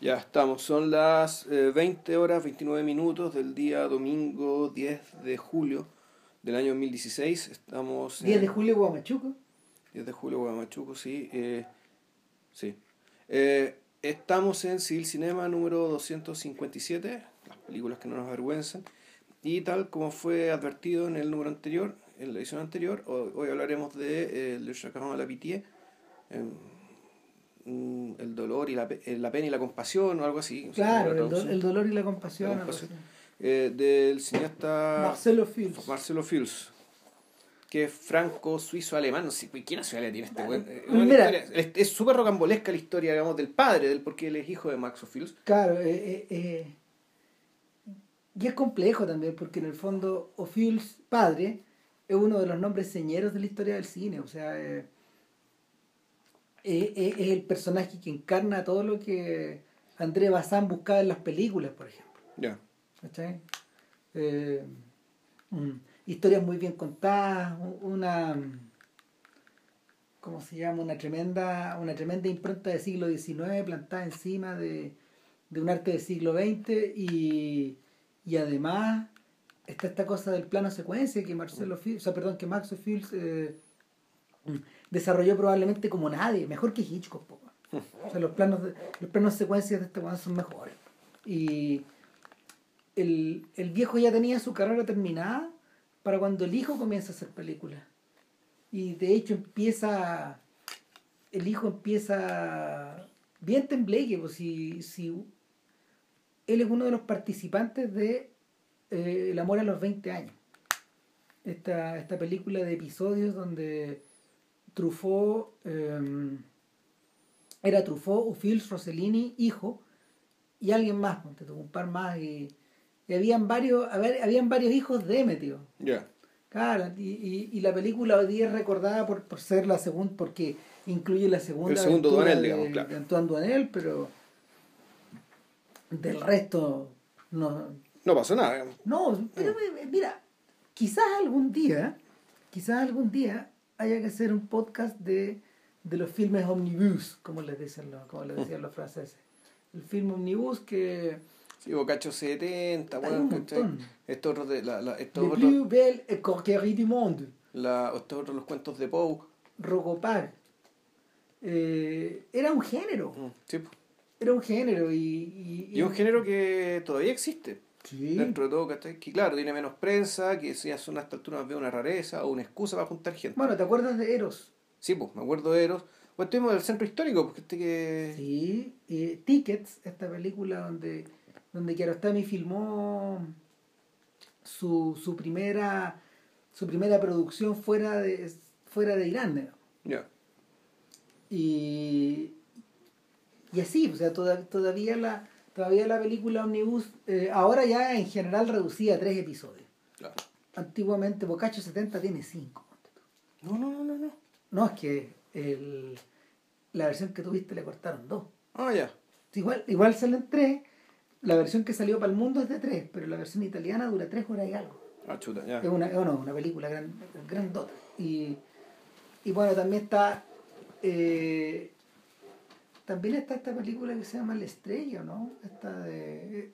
Ya estamos, son las eh, 20 horas 29 minutos del día domingo 10 de julio del año 2016. Estamos 10 de en- julio, Guamachuco. 10 de julio, Guamachuco, sí. eh, sí. Eh, estamos en Civil Cinema número 257, las películas que no nos avergüenzan. Y tal como fue advertido en el número anterior, en la edición anterior, hoy, hoy hablaremos de eh, Le Chacaron a la Pitié, el dolor y la, eh, la pena y la compasión o algo así. o sea, Claro, la el, do- traducción, el dolor y la compasión. La eh, del cineasta Marcelo Fields. Marcelo Fields, que es franco-suizo-alemán. No sé, ¿Qué nacionalidad tiene este güey? Eh, Es súper rocambolesca la historia, digamos, del padre, del porque él es hijo de Max Fields. Claro, eh, eh, eh, y es complejo también, porque en el fondo O'Fields, padre, es uno de los nombres señeros de la historia del cine. O sea, eh, eh, eh, es el personaje que encarna todo lo que André Bazin buscaba en las películas, por ejemplo. Ya. Eh, mm, historias muy bien contadas, una ¿cómo se llama? una tremenda, una tremenda impronta del siglo XIX plantada encima de, de un arte del siglo XX y, y además está esta cosa del plano secuencia que Marcelo Fields, o sea, perdón, que Max Fields eh, mm, desarrolló probablemente como nadie, mejor que Hitchcock. po. O sea, los planos de, los planos secuencias de este weón son mejores. Y el, el viejo ya tenía su carrera terminada para cuando el hijo comienza a hacer películas. Y de hecho empieza, el hijo empieza bien tembleque, pues si, si él es uno de los participantes de eh, El amor a los 20 años. Esta, esta película de episodios donde Truffaut, eh, era Truffaut, Ufils, Rossellini, hijo, y alguien más, un par más, y, y habían varios, a ver, habían varios hijos de Meteo. Ya. Claro, y, y, y la película hoy día es recordada por, por ser la segunda, porque incluye la segunda El segundo Duanel, de, digamos, claro. de Antoine Duanel, pero del resto no, No pasó nada. digamos. no, pero eh, mira, quizás algún día, quizás algún día haya que hacer un podcast de, de los filmes omnibus, como les dicen los, como les decían los franceses. El film omnibus que Sí, Bocacho 70, Hay bueno. Estos otros de la, la, estos otros, plus belle coquerie du monde, la, estos otros los cuentos de Poe. Rogopar. Eh, era un género, Mm, Sí, era un género y... Y, y un género que todavía existe. Dentro de todo, ¿cachai? Que claro, tiene menos prensa, que ya son a esta altura más bien una rareza o una excusa para juntar gente. Bueno, ¿te acuerdas de Eros? Sí, pues, me acuerdo de Eros. Pues estuvimos del centro histórico, porque este que... Sí, eh, Tickets, esta película donde, donde Kiarostami filmó su, su primera su primera producción fuera de fuera de Irán. Ya. y y así o sea toda- todavía la todavía la película Omnibus eh, ahora ya en general reducida a tres episodios Claro. antiguamente Bocacho 70 tiene cinco No, no, no, no, no. no es que el, la versión que tuviste le cortaron dos Ah, ya. Igual, igual salen tres. La versión que salió para el mundo es de tres, pero la versión italiana dura tres horas y algo. Ah, chuta, ya. Es una, es una, una película gran, grandota. Y, y bueno, también está. eh, también está esta película que se llama La Estrella, ¿no? Esta de. eh,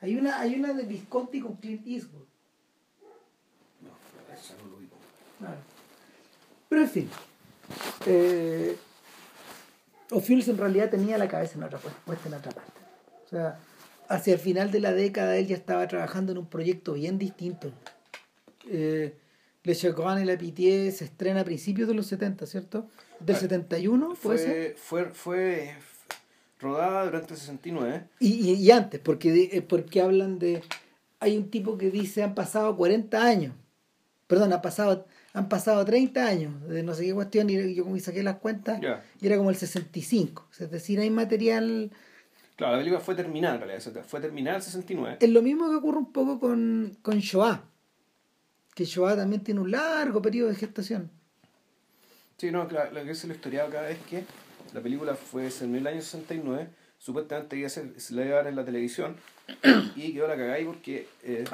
hay una, hay una de Visconti con Clint Eastwood. No, esa no lo vi. Claro. Pero en fin. Eh, en realidad tenía la cabeza en otra, pu- puesta en otra parte. O sea, hacia el final de la década él ya estaba trabajando en un proyecto bien distinto. Eh, Le Chagrin y la Pitié se estrena a principios de los 70, ¿cierto? Del Ah, 71, puede ser. Fue, fue, fue rodada durante el 69. Y, y, y antes, porque, eh, porque hablan de... Hay un tipo que dice han pasado 40 años. Perdón, han pasado, han pasado 30 años de no sé qué cuestión y yo como saqué las cuentas y era como el 65. Es decir, hay material... Claro, la película fue terminada en realidad. Fue terminada en el 69. Es lo mismo que ocurre un poco con, con Shoah. Que Shoah también tiene un largo periodo de gestación. Sí, no, claro, lo que se lo historiado acá es que la película fue en el año 69, supuestamente iba a ser, se la iba a dar en la televisión y quedó la cagada ahí porque eh,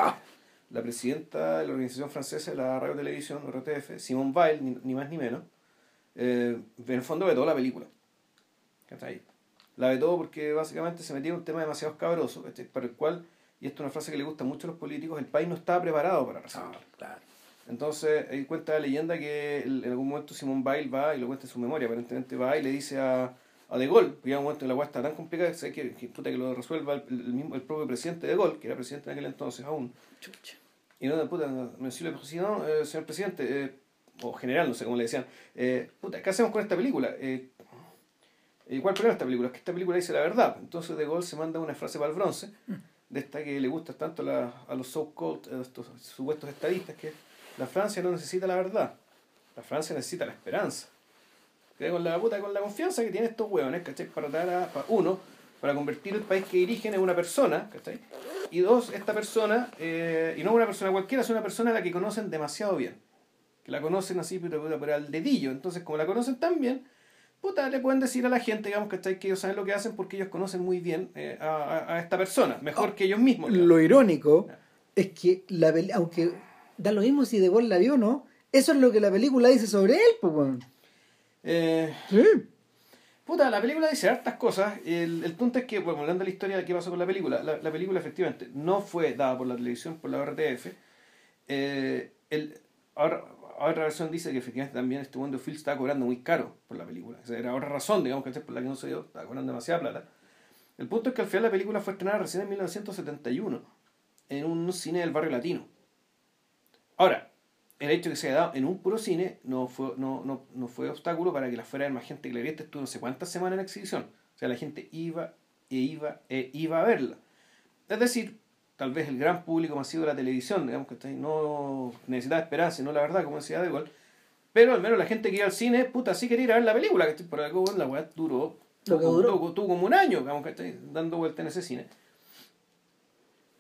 la presidenta de la organización francesa de la radio televisión, RTF, Simone Weil, ni, ni más ni menos, eh, en el fondo vetó la película. ¿Cachai? La vetó porque básicamente se metía en un tema demasiado escabroso, para el cual, y esto es una frase que le gusta mucho a los políticos, el país no estaba preparado para recibirlo. claro. Entonces, ahí cuenta la leyenda que en algún momento Simón Bail va, y lo cuenta en su memoria, aparentemente va y le dice a, a De Gaulle, porque en un momento la hueá está tan complicada que, que, que, puta, que lo resuelva el, mismo, el propio presidente De Gaulle, que era presidente en aquel entonces aún. Chucha. Y no, puta, me decía el presidente, señor presidente, eh, o general, no sé cómo le decían, eh, puta, ¿qué hacemos con esta película? Eh, ¿Cuál problema esta película? Es que esta película dice la verdad. Entonces De Gaulle se manda una frase para el bronce, de esta que le gusta tanto la, a los so-called, estos supuestos estadistas, que la Francia no necesita la verdad, la Francia necesita la esperanza. Que con la puta, con la confianza que tienen estos hueones, ¿cachai? Para dar a, para, uno, para convertir el país que dirigen en una persona, ¿cachai? Y dos, esta persona, eh, y no una persona cualquiera, es una persona a la que conocen demasiado bien. Que la conocen así, pero, pero, al dedillo. Entonces, como la conocen tan bien, puta, le pueden decir a la gente, digamos, ¿cachai? Que ellos saben lo que hacen porque ellos conocen muy bien eh, a, a, esta persona, mejor oh, que ellos mismos. Lo irónico es que, la, aunque da lo mismo si De Gaulle la vio o no, eso es lo que la película dice sobre él, pues, bueno. Eh, sí. Puta, la película dice hartas cosas. El, el punto es que, bueno, hablando de la historia de qué pasó con la película, la, la película efectivamente no fue dada por la televisión, por la RTF. Eh, el, ahora, otra versión dice que efectivamente también este mundo Phil estaba cobrando muy caro por la película. O sea, era otra razón, digamos, que por la que no se dio, estaba cobrando demasiada plata. El punto es que al final la película fue estrenada recién en 1971 en un cine del barrio latino. Ahora, el hecho de que se haya dado en un puro cine no fue, no, no, no fue obstáculo para que la fuera de más gente que la viera. Estuvo no sé cuántas semanas en exhibición. O sea, la gente iba e iba e iba a verla. Es decir, tal vez el gran público masivo de la televisión, digamos que no necesitaba esperanza, no la verdad, como decía De Gaulle. Pero al menos la gente que iba al cine, puta, sí quería ir a ver la película, que por algo la weá duró, Lo que duró. Tuvo, tuvo, como un año, digamos, que dando vuelta en ese cine.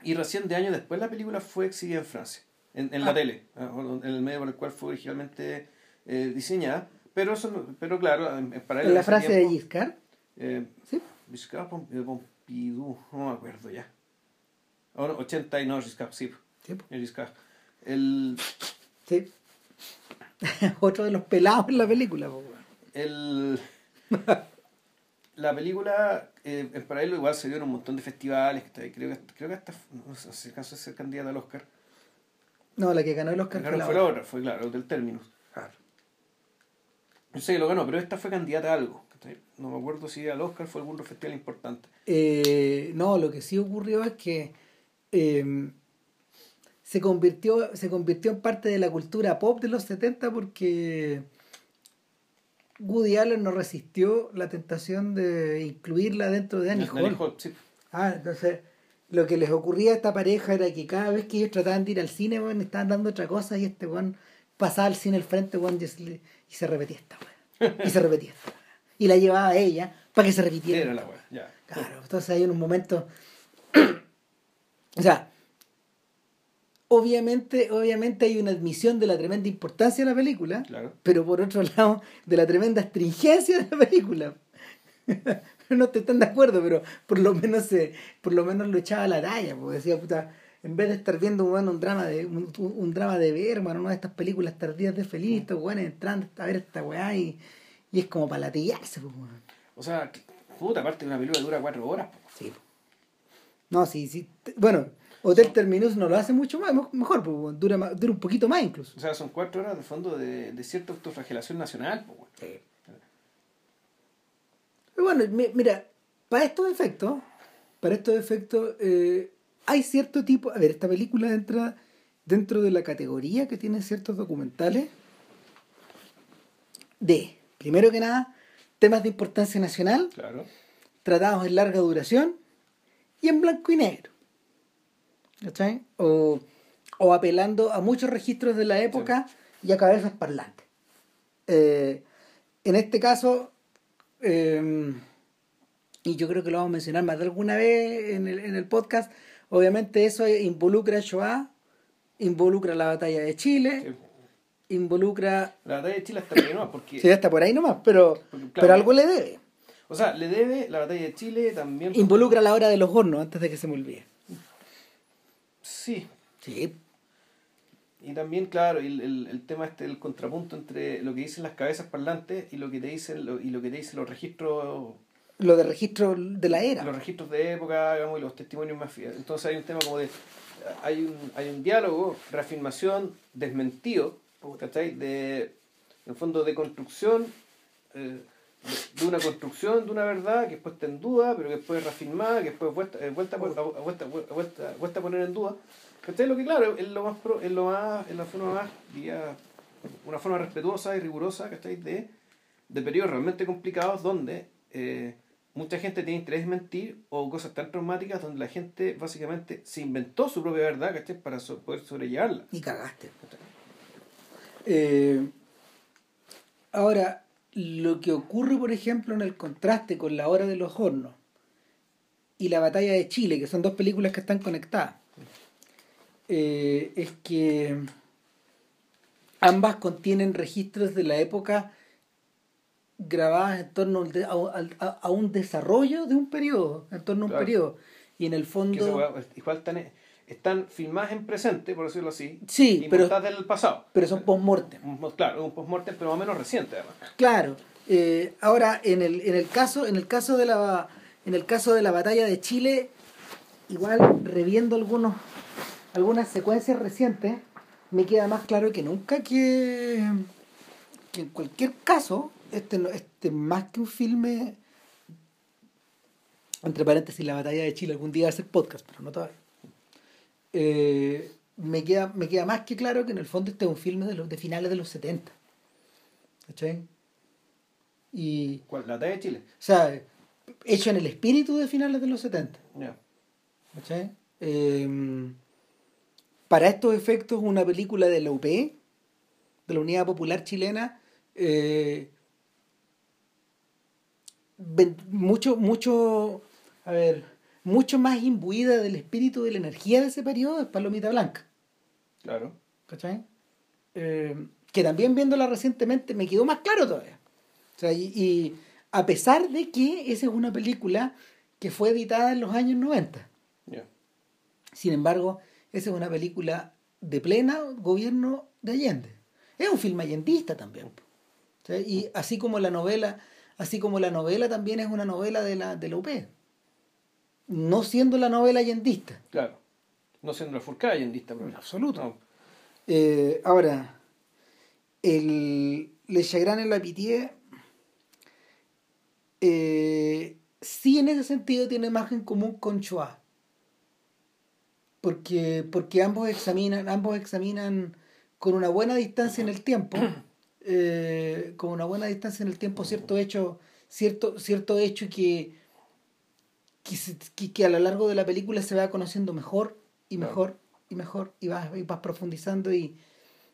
Y recién de años después la película fue exhibida en Francia en, en la ah. tele, en el medio por el cual fue originalmente eh, diseñada. Pero, eso, pero claro, en, paralelo. ¿En la frase de Giscard? Eh, sí. Giscard Pompidou, no me acuerdo ya. Ahora, 80 y no, Giscard, sí. Sí. Giscard. El... Sí. Otro de los pelados en la película. El... la película eh, en paralelo igual se dio en un montón de festivales. Creo que, creo que hasta no sé si alcanzó a ser candidata al Oscar. No, la que ganó el Oscar fue la, fue la otra, fue claro, del Terminus. Claro. No sé que lo ganó, pero esta fue candidata a algo. No me acuerdo si al Oscar fue algún festival importante. Eh, no, lo que sí ocurrió es que eh, se, convirtió, se convirtió en parte de la cultura pop de los 70 porque Woody Allen no resistió la tentación de incluirla dentro de Annie Hall. Hall sí. Ah, entonces lo que les ocurría a esta pareja era que cada vez que ellos trataban de ir al cine, bueno, estaban dando otra cosa y este weón pasaba al cine al frente, bueno, y, se repetía esta weón. Y se repetía esta. Y la llevaba a ella para que se repitiera. Era la ya. Claro, entonces hay un momento. o sea, obviamente, obviamente hay una admisión de la tremenda importancia de la película, claro. pero por otro lado, de la tremenda astringencia de la película. no te están de acuerdo, pero por lo menos se, por lo menos lo echaba a la talla, porque decía, puta, en vez de estar viendo un drama de un, un drama de Berman, una de estas películas tardías de feliz, estos weones entrando a ver esta weá y, y es como para latillarse, pues, O sea, puta, aparte de una película dura cuatro horas. Sí. No, sí, sí. Bueno, Hotel Terminus no lo hace mucho más, mejor, pues, dura, dura un poquito más incluso. O sea, son cuatro horas de fondo de, de cierta autoflagelación nacional, pues, sí. Pero bueno, mira, para estos efectos, para estos efectos, eh, hay cierto tipo. A ver, esta película entra dentro de la categoría que tiene ciertos documentales de, primero que nada, temas de importancia nacional, claro. tratados en larga duración y en blanco y negro. ¿Cachai? O, o apelando a muchos registros de la época sí. y a cabezas parlantes. Eh, en este caso, eh, y yo creo que lo vamos a mencionar más de alguna vez en el, en el podcast, obviamente eso involucra a Shoah, involucra la batalla de Chile, sí. involucra... La batalla de Chile está por ahí nomás, porque... Sí, está por ahí nomás, pero, claro, pero algo le debe. O sea, le debe la batalla de Chile también... Involucra la hora de los hornos, antes de que se me olvide. Sí. Sí. Y también, claro, el, el, el, tema este, el contrapunto entre lo que dicen las cabezas parlantes y lo que te dicen lo, y lo que te dicen los registros Lo de registro de la era. Los registros de época, digamos, y los testimonios más fieles. Entonces hay un tema como de. Hay un, hay un diálogo, reafirmación, desmentido, ¿cachai? De, en el fondo, de construcción. Eh, de una construcción de una verdad que después está en duda, pero que después es reafirmada, que después vuelta, eh, vuelta, vuelta, vuelta, vuelta, vuelta, a poner en duda. ¿Cachai? Lo que claro, es lo más pro, es lo más, es la forma más, vía, una forma respetuosa y rigurosa, ¿cachai? De, de periodos realmente complicados donde eh, mucha gente tiene interés en mentir o cosas tan traumáticas donde la gente básicamente se inventó su propia verdad, ¿cachai? Para poder sobrellevarla. Y cagaste. Eh, ahora, lo que ocurre, por ejemplo, en el contraste con La Hora de los Hornos y La Batalla de Chile, que son dos películas que están conectadas, eh, es que ambas contienen registros de la época grabadas en torno a, un desarrollo de un periodo, en torno a un periodo. Y en el fondo... igual están, están filmadas en presente, por decirlo así, sí, y pero, del pasado. Pero son post-mortem. Claro, un post-mortem, pero más o menos reciente además. Claro. Eh, ahora, en el, en el caso, en el caso de la en el caso de la batalla de Chile, igual reviendo algunos, algunas secuencias recientes, me queda más claro que nunca que, que en cualquier caso este, este más que un filme, entre paréntesis, la batalla de Chile, algún día va a ser podcast, pero no todavía. Eh, me, queda, me queda más que claro que en el fondo este es un filme de, los, de finales de los 70. ¿Cachai? Y, ¿Cuál? ¿La batalla de Chile? O sea, hecho en el espíritu de finales de los 70. ¿Cachai? Eh, para estos efectos, una película de la UP, de la Unidad Popular Chilena, eh, mucho, mucho, a ver, mucho más imbuida del espíritu de la energía de ese periodo es Palomita Blanca. Claro. ¿Cachai? Eh, que también viéndola recientemente me quedó más claro todavía. O sea, y, a pesar de que esa es una película que fue editada en los años 90. Sin embargo, esa es una película de plena gobierno de Allende. Es un film allendista también. Y así como la novela así como la novela también es una novela de la, de la UP. No siendo la novela allendista. Claro. No siendo la furcada allendista. En absoluto. Eh, ahora, el Le Chagrin en la Pitié eh, sí en ese sentido tiene más en común con Choa. Porque, porque ambos examinan, ambos examinan con una buena distancia en el tiempo eh, con una buena distancia en el tiempo cierto hecho, cierto, cierto hecho que, que, que, a lo largo de la película se va conociendo mejor y mejor y mejor y vas, y vas profundizando y,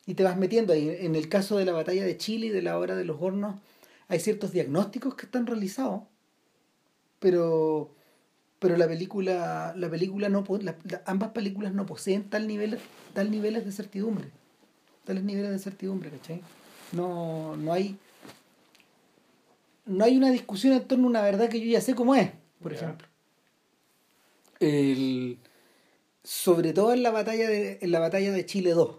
y te vas metiendo ahí. En el caso de la batalla de Chile y de la hora de los hornos, hay ciertos diagnósticos que están realizados, pero pero la película la película no ambas películas no poseen tal nivel tal niveles de certidumbre tales niveles de certidumbre ¿cachai? No, no hay. No hay una discusión en torno a una verdad que yo ya sé cómo es, por ejemplo. El, sobre todo en la batalla de, en la batalla de Chile 2,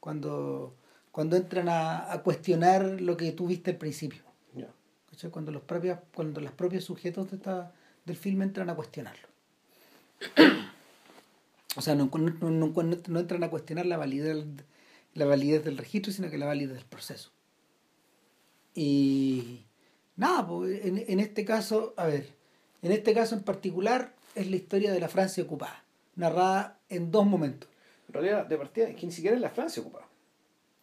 cuando, cuando entran a, a cuestionar lo que tú viste al principio. Cuando los propios, cuando los propios sujetos de esta, del filme entran a cuestionarlo. o sea, no, no, entran a cuestionar la validez la validez del registro, sino que la validez del proceso. Y nada, pues, en, en este caso, a ver, en este caso en particular es la historia de la Francia ocupada, narrada en dos momentos. En realidad, de partida, es que ni siquiera es la Francia ocupada.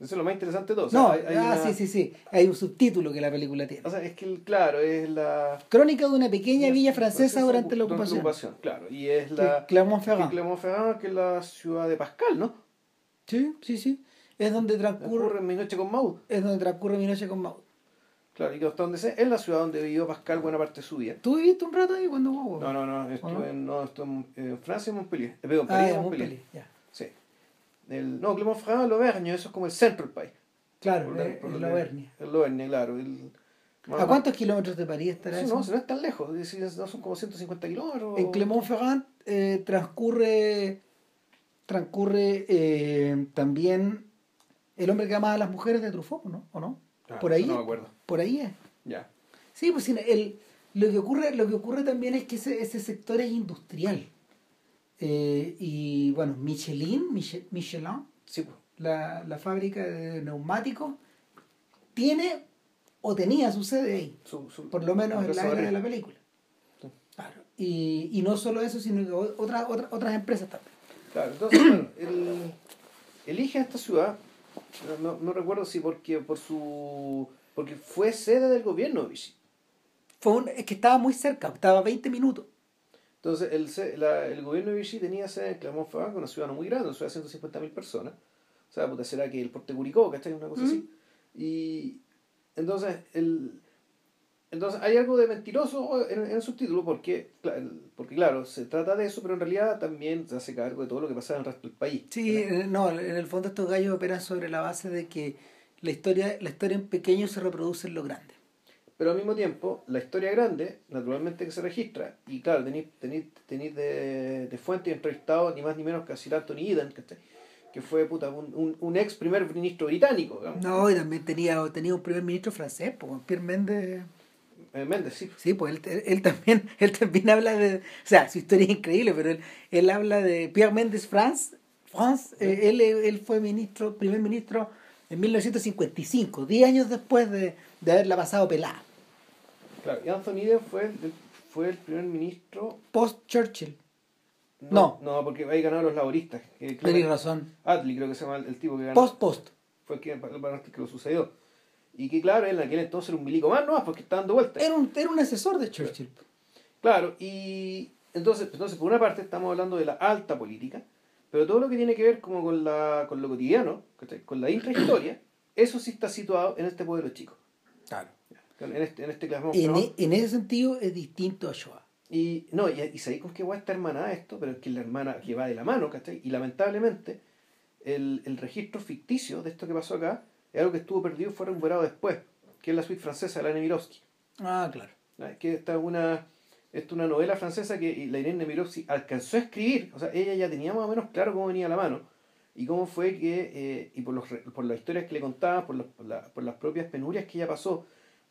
Eso es lo más interesante de todo. no, ah, sí, sí, sí. Hay un subtítulo que la película tiene. O sea, es que, claro, es la... Crónica de una pequeña villa francesa durante la ocupación. ocupación. Claro, y es la... Clermont-Ferrand. Clermont-Ferrand, que es la ciudad de Pascal, ¿no? Sí, sí, sí es donde transcurre, mi noche con Maud. Es donde transcurre mi noche con Maud. Claro, y que hasta donde sé, es la ciudad donde vivió Pascal buena parte de su vida. ¿Tú viviste un rato ahí cuando hubo? No, no, no, estuve, En, no, estuve en Francia y Montpellier. Eh, perdón, París ah, Montpellier. Montpellier. Ya. El, no, Clermont-Ferrand, el Auvergne, eso es como el centro del país. Claro, el, el. El Auvergne, claro. El, ¿A cuántos kilómetros de París estará eso? No, no es tan lejos, no son como 150 kilómetros. En Clermont-Ferrand eh, transcurre, transcurre eh, también el hombre que amaba a las mujeres de Truffaut, ¿no? ¿O no? Ah, por ahí. No me acuerdo. Por ahí es. Ya. Sí, pues el, Lo que ocurre, lo que ocurre también es que ese, ese sector es industrial. Eh, y bueno, Michelin, Miche- Michelin, Sí, pues. la, la fábrica de neumáticos, tiene o tenía su sede ahí, Su- su- por lo menos en la era de la película. Sí. Claro. Y, y no solo eso, sino que o- otras otras otras empresas también. Claro, entonces, bueno, él elige a esta ciudad, no, no recuerdo si porque por su porque fue sede del gobierno Vichy. Fue un- es que estaba muy cerca, estaba a 20 minutos. Entonces, el, se- la- el gobierno de Vichy tenía sede en Clermont-Ferrand, una ciudad no muy grande, una ciudad de 150.000 personas. O sea, puta, será que el Porte Curicó, ¿cachai? Una cosa así. Y entonces, el, entonces hay algo de mentiroso en, en el subtítulo, porque, porque claro, se trata de eso, pero en realidad también se hace cargo de todo lo que pasa en el resto del país. Sí, eh, no, en el fondo estos gallos operan sobre la base de que la historia, la historia en pequeño se reproduce en lo grande. Pero al mismo tiempo, la historia grande, naturalmente que se registra, y claro, tenéis de, de fuente y entrevistado ni más ni menos que a Sir Anthony Eden, ¿cachai? que fue puta, un, un, un ex primer ministro británico, digamos. No, y también tenía, tenía un primer ministro francés, pues, Pierre Méndez. Eh, Méndez, sí. Sí, pues él, él, él también, él también habla de, o sea, su historia es increíble, pero él, él habla de Pierre Méndez France, France eh, él, él fue ministro, primer ministro en 1955, 10 años después de, de haberla pasado pelada, Claro, y Anthony Eden fue, el- fue el primer ministro. post Churchill. No. No, porque ahí ganaron los laboristas. que- razón. Attlee, creo que se llama el, el tipo que ganó. Post post. Fue el que, el que lo sucedió. Y que claro, él en aquel entonces era un milico más, no porque está dando vueltas. Era un, era un asesor de Churchill. Claro, y entonces, entonces por una parte estamos hablando de la alta política, pero todo lo que tiene que ver como con, la, con lo cotidiano, con la intrahistoria, eso sí está situado en este pueblo chico, Claro. En este, en este En, e- en ese sentido es distinto a Shoah. Y no, y, y sabéis con qué guay está hermanada esto, pero es que la hermana que va de la mano, ¿cachai? Y lamentablemente, el, el registro ficticio de esto que pasó acá es algo que estuvo perdido y fue recuperado después, que es la suite francesa de la Nemirovsky. Ah, claro. ¿no? que esta es una, esta es una novela francesa que la Irene Nemirovsky alcanzó a escribir, o sea, ella ya tenía más o menos claro cómo venía a la mano y cómo fue que, eh, y por, los, por las historias que le contaba, por, los- por, la- por las propias penurias que ella pasó,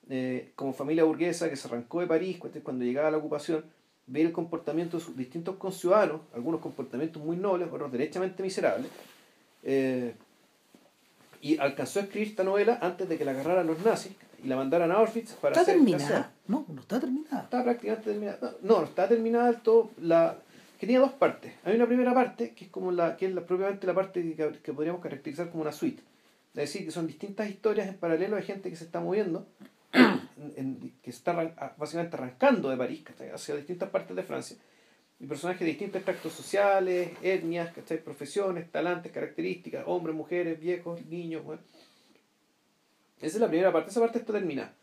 eh, como familia burguesa que se arrancó de París cu- cuando llegaba la ocupación, ver el comportamiento de sus distintos conciudadanos, algunos comportamientos muy nobles, otros derechamente miserables, eh, y alcanzó a escribir esta novela antes de que la agarraran los nazis y la mandaran a Auschwitz para ¿Está ser terminada? No, no está terminada. Está prácticamente terminada. No, no, está terminada del todo. La, que tiene dos partes. Hay una primera parte que es como la que es la, propiamente la parte que, que podríamos caracterizar como una suite. Es decir, que son distintas historias en paralelo de gente que se está moviendo, en- que está básicamente arrancando de París ¿cachai? hacia distintas partes de Francia. Y personajes de distintos extractos sociales, etnias, ¿cachai? profesiones, talantes, características, hombres, mujeres, viejos, niños. bueno. Esa es la primera parte, esa parte está terminada.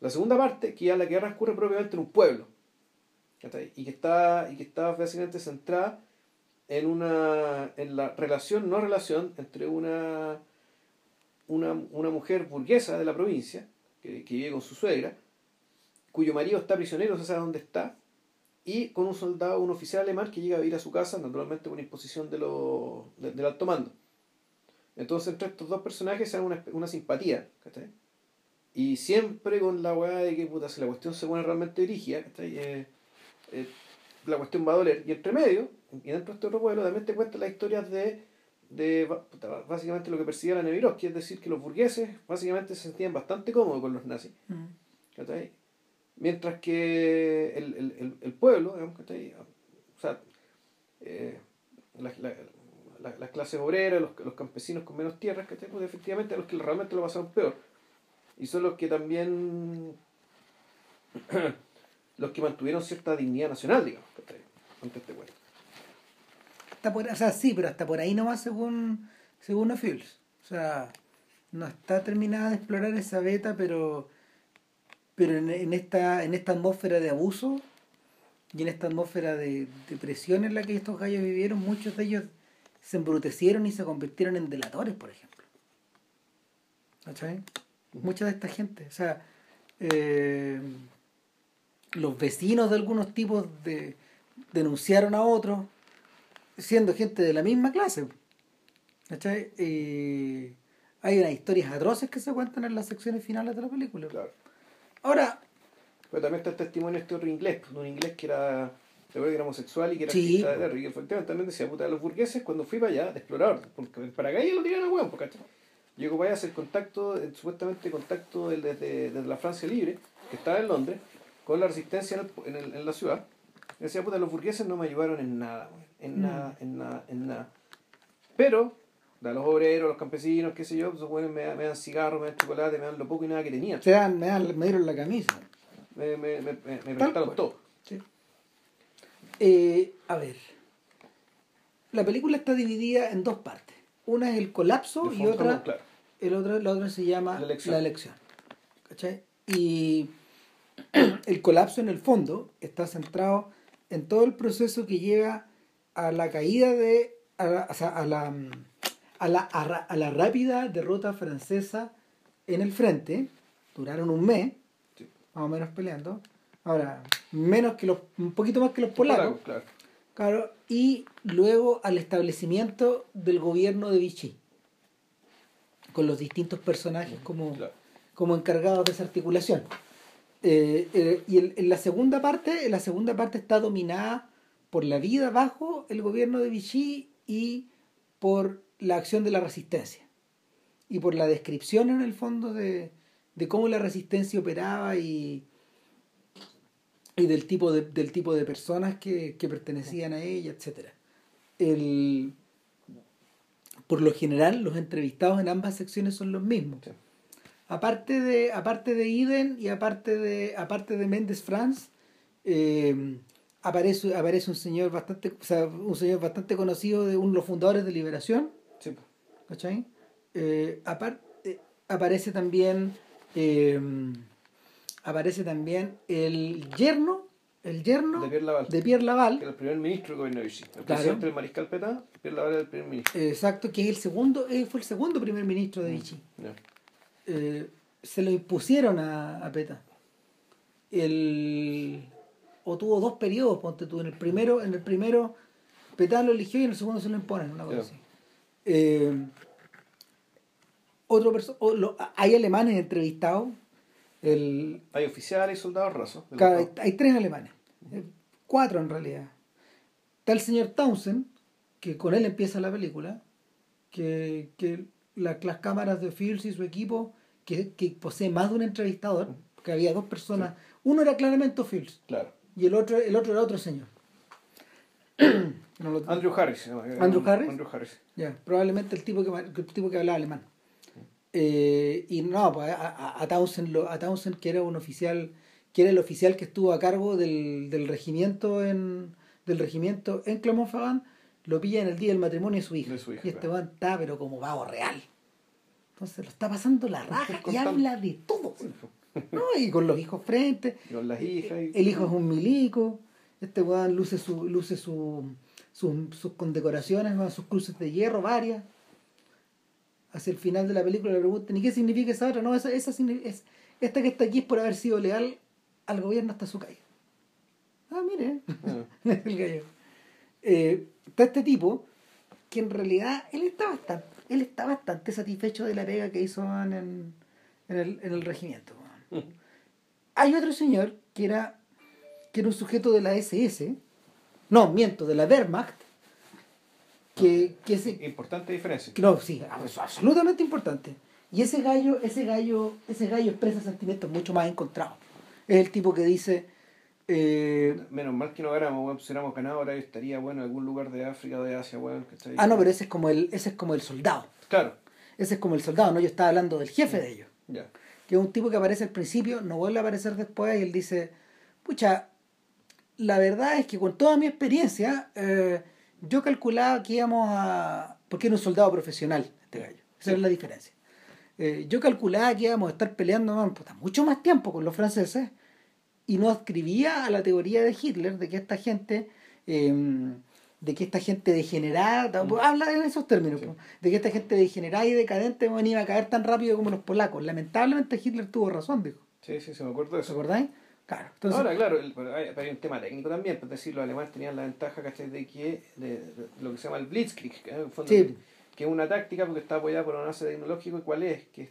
La segunda parte, que ya la que transcurre propiamente en un pueblo. ¿cachai? Y que está, y que está básicamente centrada en una en la relación, no relación, entre una, una, una mujer burguesa de la provincia, que, vive con su suegra, cuyo marido está prisionero, no se sabe dónde está, y con un soldado, un oficial alemán que llega a vivir a su casa, naturalmente por imposición de lo, de- del alto mando. Entonces, entre estos dos personajes se una, una simpatía, ¿cachai? Y siempre con la weá de que, puta, si la cuestión se pone realmente dirigida, ¿cachai? Eh, eh, la cuestión va a doler. Y entre medio, y dentro de este otro pueblo, también te cuenta las historias de, de puta, básicamente lo que percibía la Nevirovsky, es decir, que los burgueses básicamente se sentían bastante cómodos con los nazis. Mm. Mientras que el, el, el, el pueblo, digamos. O sea, eh, la- la- la- las clases obreras, los, los campesinos con menos tierras, ¿cachai? Pues efectivamente los que realmente lo pasaron peor. Y son los que también, los que mantuvieron cierta dignidad nacional, digamos. Ante este cuento. Está por, o sea, sí, pero hasta por ahí nomás según, según los Fields. O sea, no está terminada de explorar esa beta, pero, pero en, en esta, en esta atmósfera de abuso y en esta atmósfera de, de presión en la que estos gallos vivieron, muchos de ellos se embrutecieron y se convirtieron en delatores, por ejemplo. ¿Cachai? Mucha de esta gente. O sea, eh, los vecinos de algunos tipos de, denunciaron a otros siendo gente de la misma clase. ¿Cachai? Y hay unas historias atroces que se cuentan en las secciones finales de la película. Claro. Ahora, Pero también está el testimonio de este otro inglés, un inglés que era, que era homosexual y que era Sí. artista de también decía, puta, los burgueses cuando fui para allá, de explorador, porque el paracaídas lo tiran a hueón, porque Llego para allá a hacer contacto, eh, supuestamente contacto desde, desde la Francia Libre, que estaba en Londres, con la resistencia en, el- en, el- en la ciudad. Y decía, puta, los burgueses no me ayudaron en nada, weón, en Mm. nada, en nada, en nada. Pero, a los obreros, los campesinos, qué sé yo, esos weones me, dan- me dan cigarros, me dan chocolate, me dan lo poco y nada que tenían. Se dan, me, dan- me dieron la camisa. Me, me, me, me, me prestaron todo. Sí. Eh, a ver. La película está dividida en dos partes. Una es el colapso y otra, claro. el otro, la otra se llama La elección. la elección. ¿Cachai? Y el colapso en el fondo está centrado en todo el proceso que lleva a la caída de, a la, o sea, a la, mm, a la, a la rápida derrota francesa en el frente. Duraron un mes, Sí. más o menos peleando. Ahora, menos que los, un poquito más que los polacos. Claro. Claro, y luego al establecimiento del gobierno de Vichy, con los distintos personajes como, claro. como encargados de esa articulación. Eh, eh, y el- en la segunda parte, en la segunda parte está dominada por la vida bajo el gobierno de Vichy y por la acción de la resistencia. Y por la descripción en el fondo de, de cómo la resistencia operaba y, y del tipo de, del tipo de personas que, que pertenecían a ella, etc. El, por lo general, los entrevistados en ambas secciones son los mismos. Sí. Aparte de, aparte de Iden y aparte de, aparte de Méndez Franz, eh, aparece, aparece un señor bastante, o sea, un señor bastante conocido de uno de los fundadores de Liberación, Sí. ¿cachai? Eh, aparte, aparece también eh, aparece también el yerno, el yerno De Pierre Laval. de Pierre Laval, Que era el primer ministro del gobierno de Vichy. El Claro. presidente del mariscal Pétain, Pierre Laval era el primer ministro. eh, exacto, que es el segundo, eh, fue el segundo primer ministro de Vichy. Ya. eh, se lo impusieron a, a Peta. El, o tuvo dos periodos, ponte tú. En el primero, en el primero Peta lo eligió y en el segundo se lo imponen, una cosa así. Eh, otro o lo- hay alemanes entrevistados. El, Hay oficiales y soldados rasos. hay, hay tres alemanes, eh, cuatro en realidad. Está el señor Townsend, que con él empieza la película, que, que la- las cámaras de Fields y su equipo, que, que posee más de un entrevistador, porque había dos personas, uno era claramente Fields Claro. Y el otro, el otro era otro señor. No Andrew Harris. ¿Andrew Harris? Andrew Harris. Ya, probablemente el tipo que, el tipo que hablaba alemán. Eh, y no, pues, a, a- Townsend, lo- a Townsend, que era un oficial, que era el oficial que estuvo a cargo del, del regimiento en del regimiento en Clermont-Ferrand, lo pilla en el día del matrimonio de su hija. De su hija, y este claro. está, pero como pavo real. Entonces lo está pasando la raja y habla de todo. ¿no? Y con los hijos frente. Y con las hijas. y- El hijo es un milico. Este weón luce su, luce su, sus- sus condecoraciones, ¿no? sus cruces de hierro, varias. Hacia el final de la película le preguntan, ¿y qué significa esa otra? No, esa, esa es, esta que está aquí es por haber sido leal al gobierno hasta su caída. Ah, mire, Ah, el gallo. Eh, está este tipo que en realidad él está bastante, él está bastante satisfecho de la pega que hizo en, en el, en el regimiento. Hay otro señor que era, que era un sujeto de la SS, no, miento, de la Wehrmacht, que, que ese, Importante diferencia. que no, sí, absolutamente importante. Y ese gallo, ese gallo, ese gallo expresa sentimientos mucho más encontrados. Es el tipo que dice, eh, Menos mal que no weón. Si hubiéramos ganado, ahora yo estaría, bueno, en algún lugar de África o de Asia, weón. ¿cachai? ah no, pero ese es como el, ese es como el soldado. Claro. Ese es como el soldado, no, yo estaba hablando del jefe de ellos. Ya. Que es un tipo que aparece al principio, no vuelve a aparecer después, y él dice, pucha, la verdad es que con toda mi experiencia, eh, yo calculaba que íbamos a... porque era un soldado profesional, este gallo, esa Sí. es la diferencia. Eh, yo calculaba que íbamos a estar peleando man, puta, mucho más tiempo con los franceses, y no escribía a la teoría de Hitler de que esta gente... eh, de que esta gente degenerada, habla en esos términos, Sí. de que esta gente degenerada y decadente bueno, iba a caer tan rápido como los polacos. Lamentablemente Hitler tuvo razón, dijo. Sí, sí, se me acuerdo de ¿Os eso. acordáis? Claro. Entonces, Ahora, claro, el- pero hay, pero hay un tema técnico también, es decir, los alemanes tenían la ventaja, ¿cachai? De que de, de lo que se llama el Blitzkrieg, que, en el fondo, Sí. que es una táctica porque está apoyada por un avance tecnológico, ¿y cuál es? Que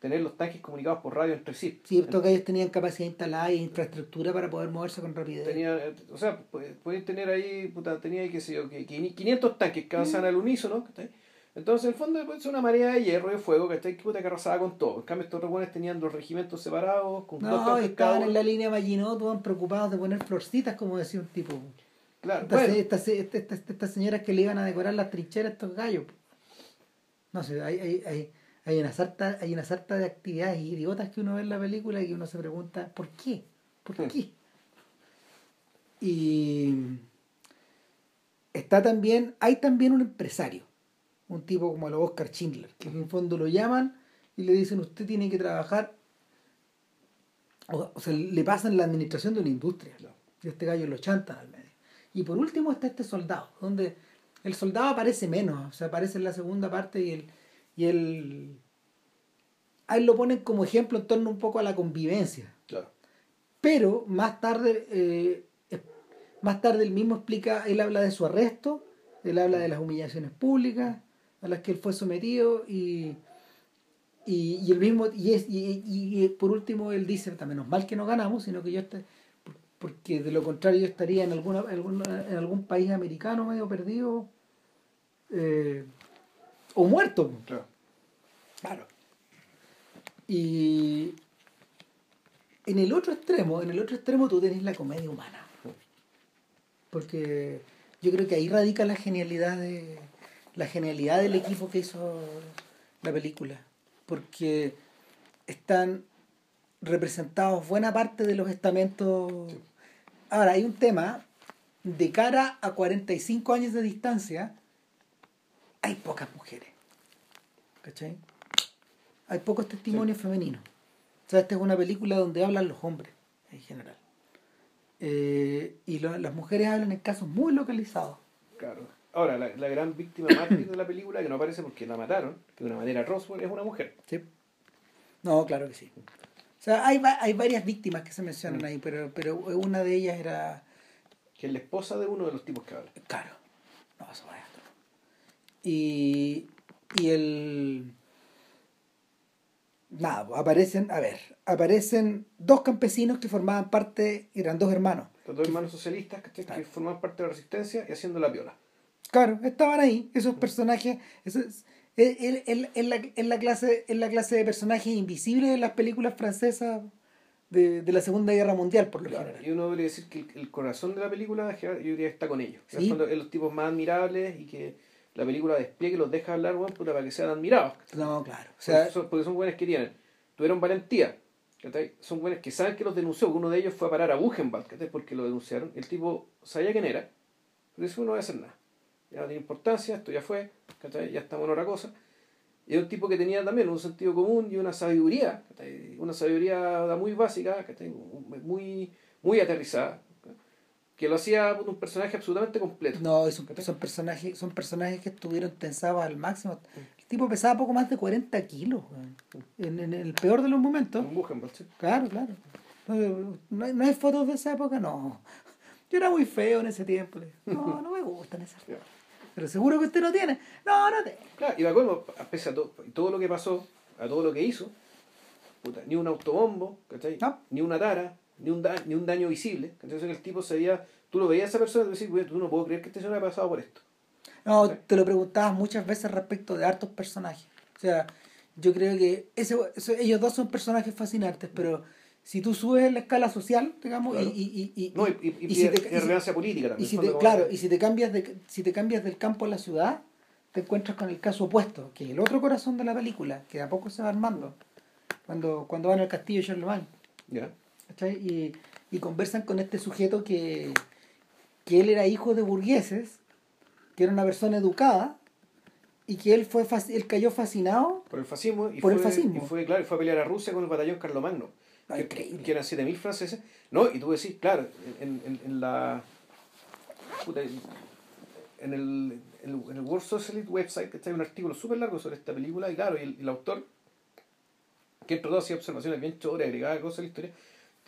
tener los tanques comunicados por radio entre sí. Sí, estos gallos tenían capacidad instalada e infraestructura para poder moverse con rapidez. Tenía, eh, o sea, pueden tener ahí, puta, tenía, qué sé yo, que 500 tanques que avanzan al unísono, ¿cachai? Entonces, en el fondo, puede ser una marea de hierro y de fuego, ¿cachai? Que puta que arrasaba con todo. En cambio, estos otros tenían los regimientos separados, con No, dos estaban en la línea Maginot, preocupados de poner florcitas, como decía un tipo. Claro, estas, estas, estas, señoras que le iban a decorar las trincheras a estos gallos. No sé, hay, hay, hay, hay una sarta, hay una sarta de actividades idiotas que uno ve en la película y que uno se pregunta, ¿por qué? ¿Por hmm. qué? Y está también, hay también un empresario, un tipo como el Oscar Schindler, que en el fondo lo llaman y le dicen, usted tiene que trabajar, o, sea, le pasan la administración de una industria. Y este gallo lo chantan al medio. Y por último está este soldado, donde el soldado aparece menos, o sea, aparece en la segunda parte y el, y el ahí lo ponen como ejemplo en torno un poco a la convivencia. Claro. Pero más tarde, eh, más tarde él mismo explica, él habla de su arresto, él habla de las humillaciones públicas a las que él fue sometido y, y, el mismo, y, es, y, y, por último él dice, menos mal que no ganamos, sino que yo estoy porque de lo contrario yo estaría en, alguna, en algún país americano medio perdido eh, o muerto. Claro. claro. Y en el otro extremo, en el otro extremo tú tenés la comedia humana. Porque yo creo que ahí radica la genialidad de la genialidad del equipo que hizo la película. Porque están representados buena parte de los estamentos Ahora, hay un tema, de cara a 45 años de distancia, hay pocas mujeres. ¿Cachai? Hay pocos testimonios femeninos. O sea, esta es una película donde hablan los hombres, en general. Eh, y las mujeres hablan en casos muy localizados. Claro. Ahora, la, gran víctima mártir de la película, que no aparece porque la mataron, de una manera Roswell, es una mujer. Sí. No, claro que sí. O sea, hay, hay varias víctimas que se mencionan mm. ahí, pero, pero una de ellas era... Que es la esposa de uno de los tipos que habla. Claro. No, eso va Y, y el... Nada, pues, aparecen, a ver, aparecen dos campesinos que formaban parte, eran dos hermanos. Los dos hermanos socialistas que, que formaban parte de la resistencia y haciendo la piola. Claro, estaban ahí, esos personajes, esos, en, la, en, la clase, en la clase de personajes invisibles de las películas francesas de, de la Segunda Guerra Mundial, por lo general. Y uno debería decir que el, corazón de la película, yo diría, está con ellos. ¿Sí? Es los tipos más admirables y que la película despliegue los deja hablar, bueno, para que sean admirados. No, claro. O sea, porque, son, porque son buenos que tienen. Tuvieron valentía. Son buenos que saben que los denunció. Uno de ellos fue a parar a Buchenwald, porque lo denunciaron. El tipo sabía quién era, pero dice, no voy a hacer nada ya no tiene importancia, esto ya fue, ya estamos en otra cosa. Y es un tipo que tenía también un sentido común y una sabiduría, una sabiduría muy básica, muy, muy aterrizada, que lo hacía un personaje absolutamente completo. No, son, son, personajes, son personajes que estuvieron tensados al máximo. El tipo pesaba poco más de 40 kilos, en, en, el peor de los momentos. Claro, claro. No, no, hay fotos de esa época, no. Yo era muy feo en ese tiempo. No, no me gustan esas fotos. Pero seguro que usted no tiene. No, no te. Claro, y me acuerdo, pese a todo, todo lo que pasó, a todo lo que hizo, puta, ni un autobombo, ¿cachai? Ni una tara, ni un, ni un daño visible. Entonces el tipo se veía, tú lo veías a esa persona y decías, tú no puedo creer que este señor haya pasado por esto. No, te lo preguntabas muchas veces respecto de hartos personajes. O sea, yo creo que ese, ellos dos son personajes fascinantes, pero si tú subes la escala social, digamos, y, y, y, no, y, y, si te, política también. Si claro, y si te cambias de, si te cambias del campo a la ciudad, te encuentras con el caso opuesto, que es el otro corazón de la película, que a poco se va armando, cuando, cuando van al castillo de Charlemagne. Yeah. Y, y conversan con este sujeto que, que él era hijo de burgueses, que era una persona educada, y que él fue él cayó fascinado por el fascismo y por fue, el fascismo. y fue claro fue a pelear a Rusia con el batallón Carlomagno que, que, eran 7.000 franceses. No, y tú decís, claro, en, en, en la. en el, en el World Socialist website, está un artículo súper largo sobre esta película, y claro, y el, autor, que entre todas hacía observaciones bien choras, agregaba cosas a la historia,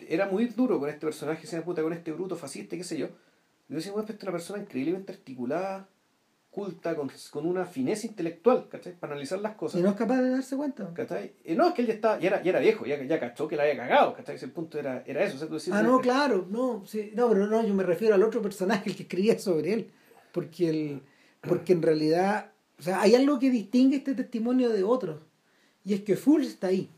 era muy duro con este personaje, se puta, con este bruto fascista, qué sé yo. Yo decía, bueno, es una persona increíblemente articulada, culta, con, con una fineza intelectual, ¿cachai? Para analizar las cosas. Y no es capaz de darse cuenta. ¿cachai? Y no, es que él ya, estaba, ya, era, ya era viejo, ya, ya cachó que la había cagado, ¿cachai? Ese punto era, era eso. O sea, tú decís, ah, no, claro, no, sí, no, pero no, yo me refiero al otro personaje, el que escribía sobre él. Porque, el, porque en realidad, o sea, hay algo que distingue este testimonio de otros. Y es que Fools está ahí.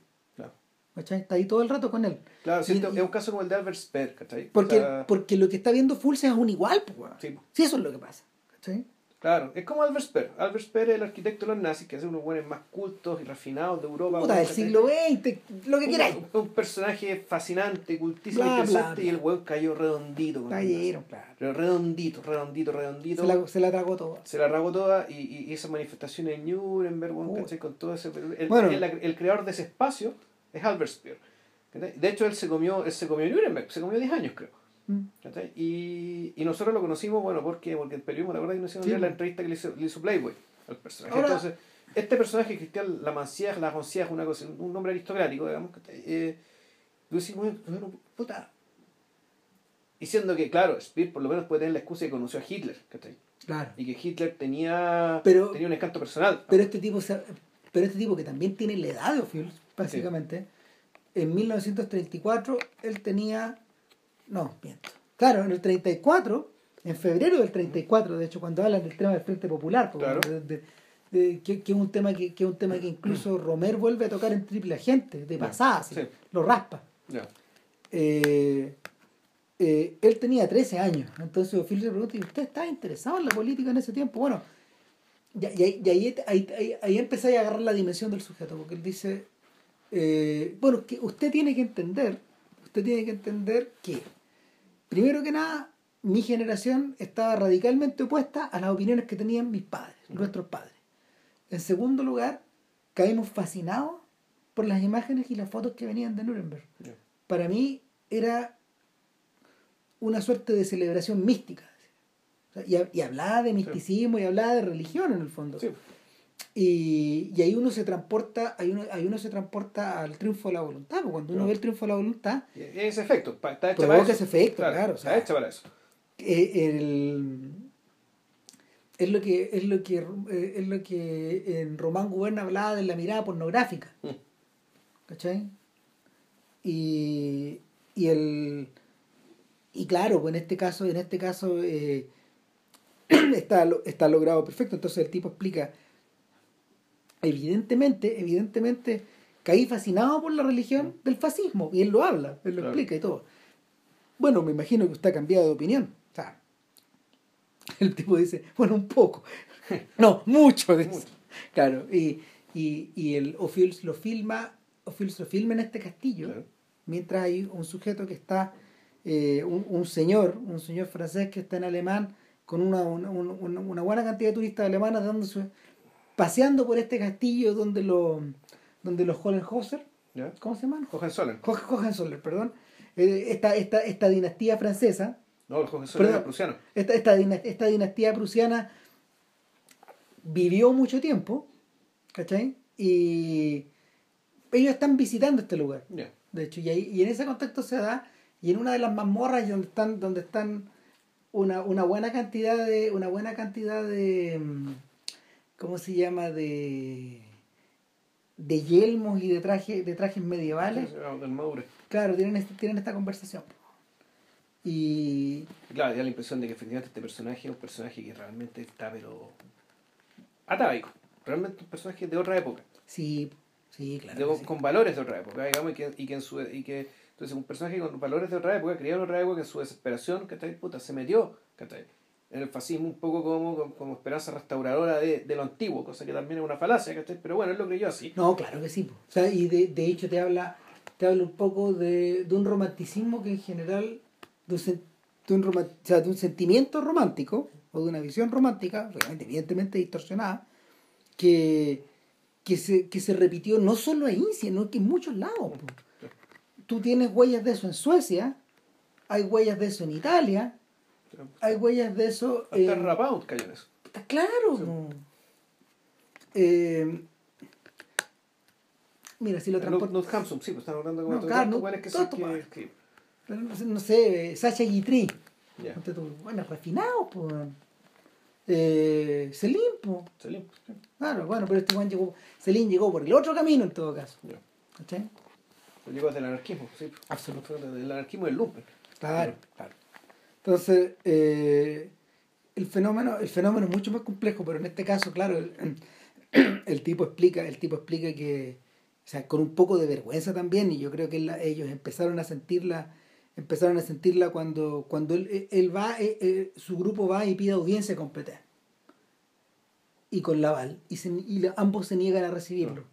¿Cachai? Está ahí todo el rato con él. Claro, sí, es un caso como el de Albert Speer, ¿cachai? Porque, porque lo que está viendo Fools es un igual, pues, sí. sí. eso es lo que pasa, ¿cachai? Claro, es como Albert Speer. Albert Speer es el arquitecto de los nazis, que es uno de los buenos más cultos y refinados de Europa. Puta, del siglo XX, lo que quieras. Un, un, personaje fascinante, cultísimo, bla, interesante, y el weón cayó redondito. Cayeron, claro. Pero redondito, redondito, redondito. Se la, se la tragó toda. Se la tragó toda, y, y, esas manifestaciones en Nuremberg, ¿cachai? Con todo ese... El, bueno, el, el, creador de ese espacio es Albert Speer. De hecho, él se comió, él se comió Nuremberg, se comió 10 años, creo. Mm. Y, y, nosotros lo conocimos, bueno, porque, porque el periodismo, la verdad, que nos hicimos sí. la entrevista que le hizo, le hizo Playboy al personaje. Ahora, Entonces, este personaje, Cristian Lamancière, la Roncière, una cosa, un nombre aristocrático, digamos, eh, decís, bueno, puta. Diciendo que, claro, Speer por lo menos puede tener la excusa de que conoció a Hitler, ¿cachai? Claro. Y que Hitler tenía, pero, tenía un encanto personal. Pero este tipo, pero este tipo que también tiene la edad de básicamente. Sí en 1934 él tenía, no, miento, claro, en el 34, en febrero del 34, de hecho, cuando hablan del tema del Frente Popular, que, es un tema que, que, un tema que incluso Romer vuelve a tocar en Triple Agente, de pasada, lo raspa. Eh, eh, él tenía 13 años, entonces Phil le pregunta, ¿y usted está interesado en la política en ese tiempo? Bueno, y, ahí, ahí, ahí, ahí empecé a agarrar la dimensión del sujeto, porque él dice, eh, bueno, que usted tiene que entender, usted tiene que entender que, primero que nada, mi generación estaba radicalmente opuesta a las opiniones que tenían mis padres, nuestros padres. En segundo lugar, caímos fascinados por las imágenes y las fotos que venían de Nuremberg. Para mí era una suerte de celebración mística. y, hablaba de misticismo y hablaba de religión en el fondo. Y, y, ahí uno se transporta, ahí uno, ahí uno se transporta al triunfo de la voluntad, porque cuando uno ve el triunfo de la voluntad, ese efecto, está hecho para eso. ese efecto, claro, está hecho para eso. Eh, el, es lo que es lo que eh, es lo que en Román Guberna hablaba de la mirada pornográfica. Mm. ¿Cachai? Y, y el y claro, pues en este caso, en este caso eh, está, está logrado perfecto. Entonces el tipo explica evidentemente, evidentemente, caí fascinado por la religión del fascismo, y él lo habla, él lo explica y todo. Bueno, me imagino que usted ha cambiado de opinión. O sea, el tipo dice, bueno, un poco. No, mucho. Claro, y, y, y el Ophiuls lo filma, lo filma en este castillo, mientras hay un sujeto que está, eh, un, un, señor, un señor francés que está en alemán, con una, una, una, una buena cantidad de turistas alemanes dándose paseando por este castillo donde, lo, donde los Hohenhauser, ¿cómo se llaman? Hohenzollern. Hohenzollern, perdón. Eh, esta, esta, esta dinastía francesa. No, los Hohenzollern eran prusianos. Esta, esta, esta dinastía prusiana vivió mucho tiempo, ¿cachai? Y ellos están visitando este lugar. De hecho, y, ahí, y en ese contexto se da, y en una de las mazmorras donde están, donde están una, una buena cantidad de, una buena cantidad de, mm, ¿cómo se llama? de de yelmos y de trajes de trajes medievales. Claro, tienen, este, tienen esta conversación. Y. Claro, da la impresión de que efectivamente este personaje es un personaje que realmente está, pero. atávico. Realmente un personaje de otra época. Sí, sí, claro. Con valores de otra época, digamos, y que, y que en su. Y que, entonces, un personaje con valores de otra época, criado en otra época, que en su desesperación, que está puta, se metió, que el fascismo un poco como, como esperanza restauradora de, de, lo antiguo, cosa que también es una falacia. Pero bueno, él lo creyó así. No, claro que sí. O sea, y de, de hecho te habla, te un poco de, de un romanticismo que en general, de un, de un, o sea, de un sentimiento romántico, o de una visión romántica, evidentemente distorsionada, que, que, se, que se repitió no solo ahí, sino que en muchos lados. Tú tienes huellas de eso en Suecia, hay huellas de eso en Italia, hay huellas de eso. Hasta. Rabaut cayó en eso. Está claro. Eh, mira, si lo transporta. Northampton, sí, pues están hablando como no, claro, no, que, todo, que, que... No sé, Sacha Guitry. Yeah. Bueno, refinado, pues. Eh, Selim, po. Selim. Claro, bueno, pero este Juan llegó, Selim llegó por el otro camino en todo caso. ¿Cachai? Llegó desde el anarquismo, sí. Absoluto. Del anarquismo del lumpen. Claro, claro. Entonces, eh, el fenómeno, el fenómeno es mucho más complejo, pero en este caso, claro, el, el tipo explica, el tipo explica que, o sea, con un poco de vergüenza también, y yo creo que la- ellos empezaron a sentirla, empezaron a sentirla cuando, cuando él, él va, eh, eh, su grupo va y pide audiencia con PT. Y con Laval, y, se- y la- ambos se niegan a recibirlo.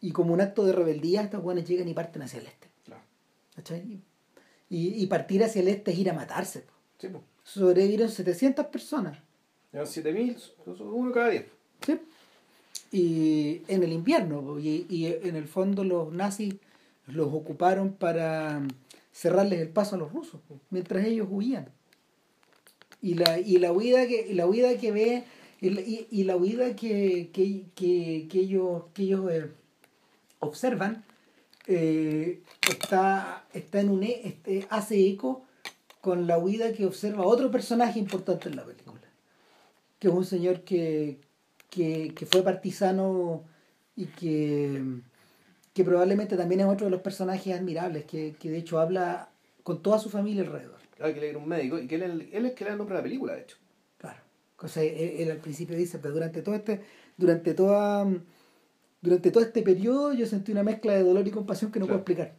Y como un acto de rebeldía, estos buenos llegan y parten hacia el este. Claro. Y, y partir hacia el este es ir a matarse. Sí, pues. Sobrevivieron 700 personas. Eran 7000, uno cada 10. ¿sí? Y en el invierno, y, y en el fondo los nazis los ocuparon para cerrarles el paso a los rusos, mientras ellos huían. Y la, y la huida que, y la huida que ve, y la, y- y la huida que, que, que, que ellos, que ellos eh, observan, eh, está, está en un, e- este, hace eco con la huida que observa otro personaje importante en la película, que es un señor que, que, que fue partisano y que, que probablemente también es otro de los personajes admirables, que, que de hecho habla con toda su familia alrededor. Hay que leer un médico y que él, él es que le da el nombre a la película, de hecho. Claro. Cosa, él, él al principio dice, pero durante todo este, durante toda, durante todo este periodo yo sentí una mezcla de dolor y compasión que no Claro. puedo explicar.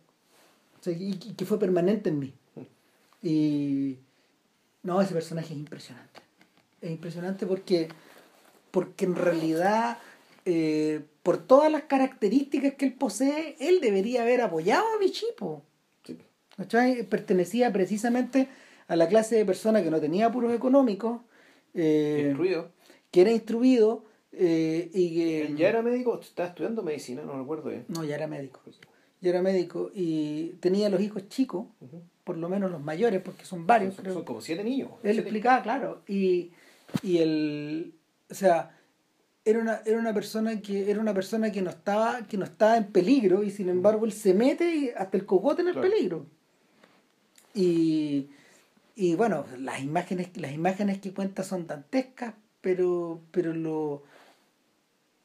O sea, y, y que fue permanente en mí. Y no, ese personaje es impresionante. Es impresionante porque, porque en realidad, eh, por todas las características que él posee, él debería haber apoyado a Bichipo. Sí. ¿cachai? Pertenecía precisamente a la clase de persona que no tenía apuros económicos, eh, Instruido. que era instruido eh, y que... Él ya era médico, estaba estudiando medicina, no recuerdo bien. No, ya era médico. Ya era médico y tenía los hijos chicos. Por lo menos los mayores, porque son varios, son, creo. son como siete niños. Él siete- explicaba, claro, y, y el, o sea, era una, era una persona que era una persona que no estaba que no estaba en peligro y sin embargo él se mete y hasta el cocote en el Claro. peligro. Y, y bueno, las imágenes las imágenes que cuenta son dantescas, pero pero lo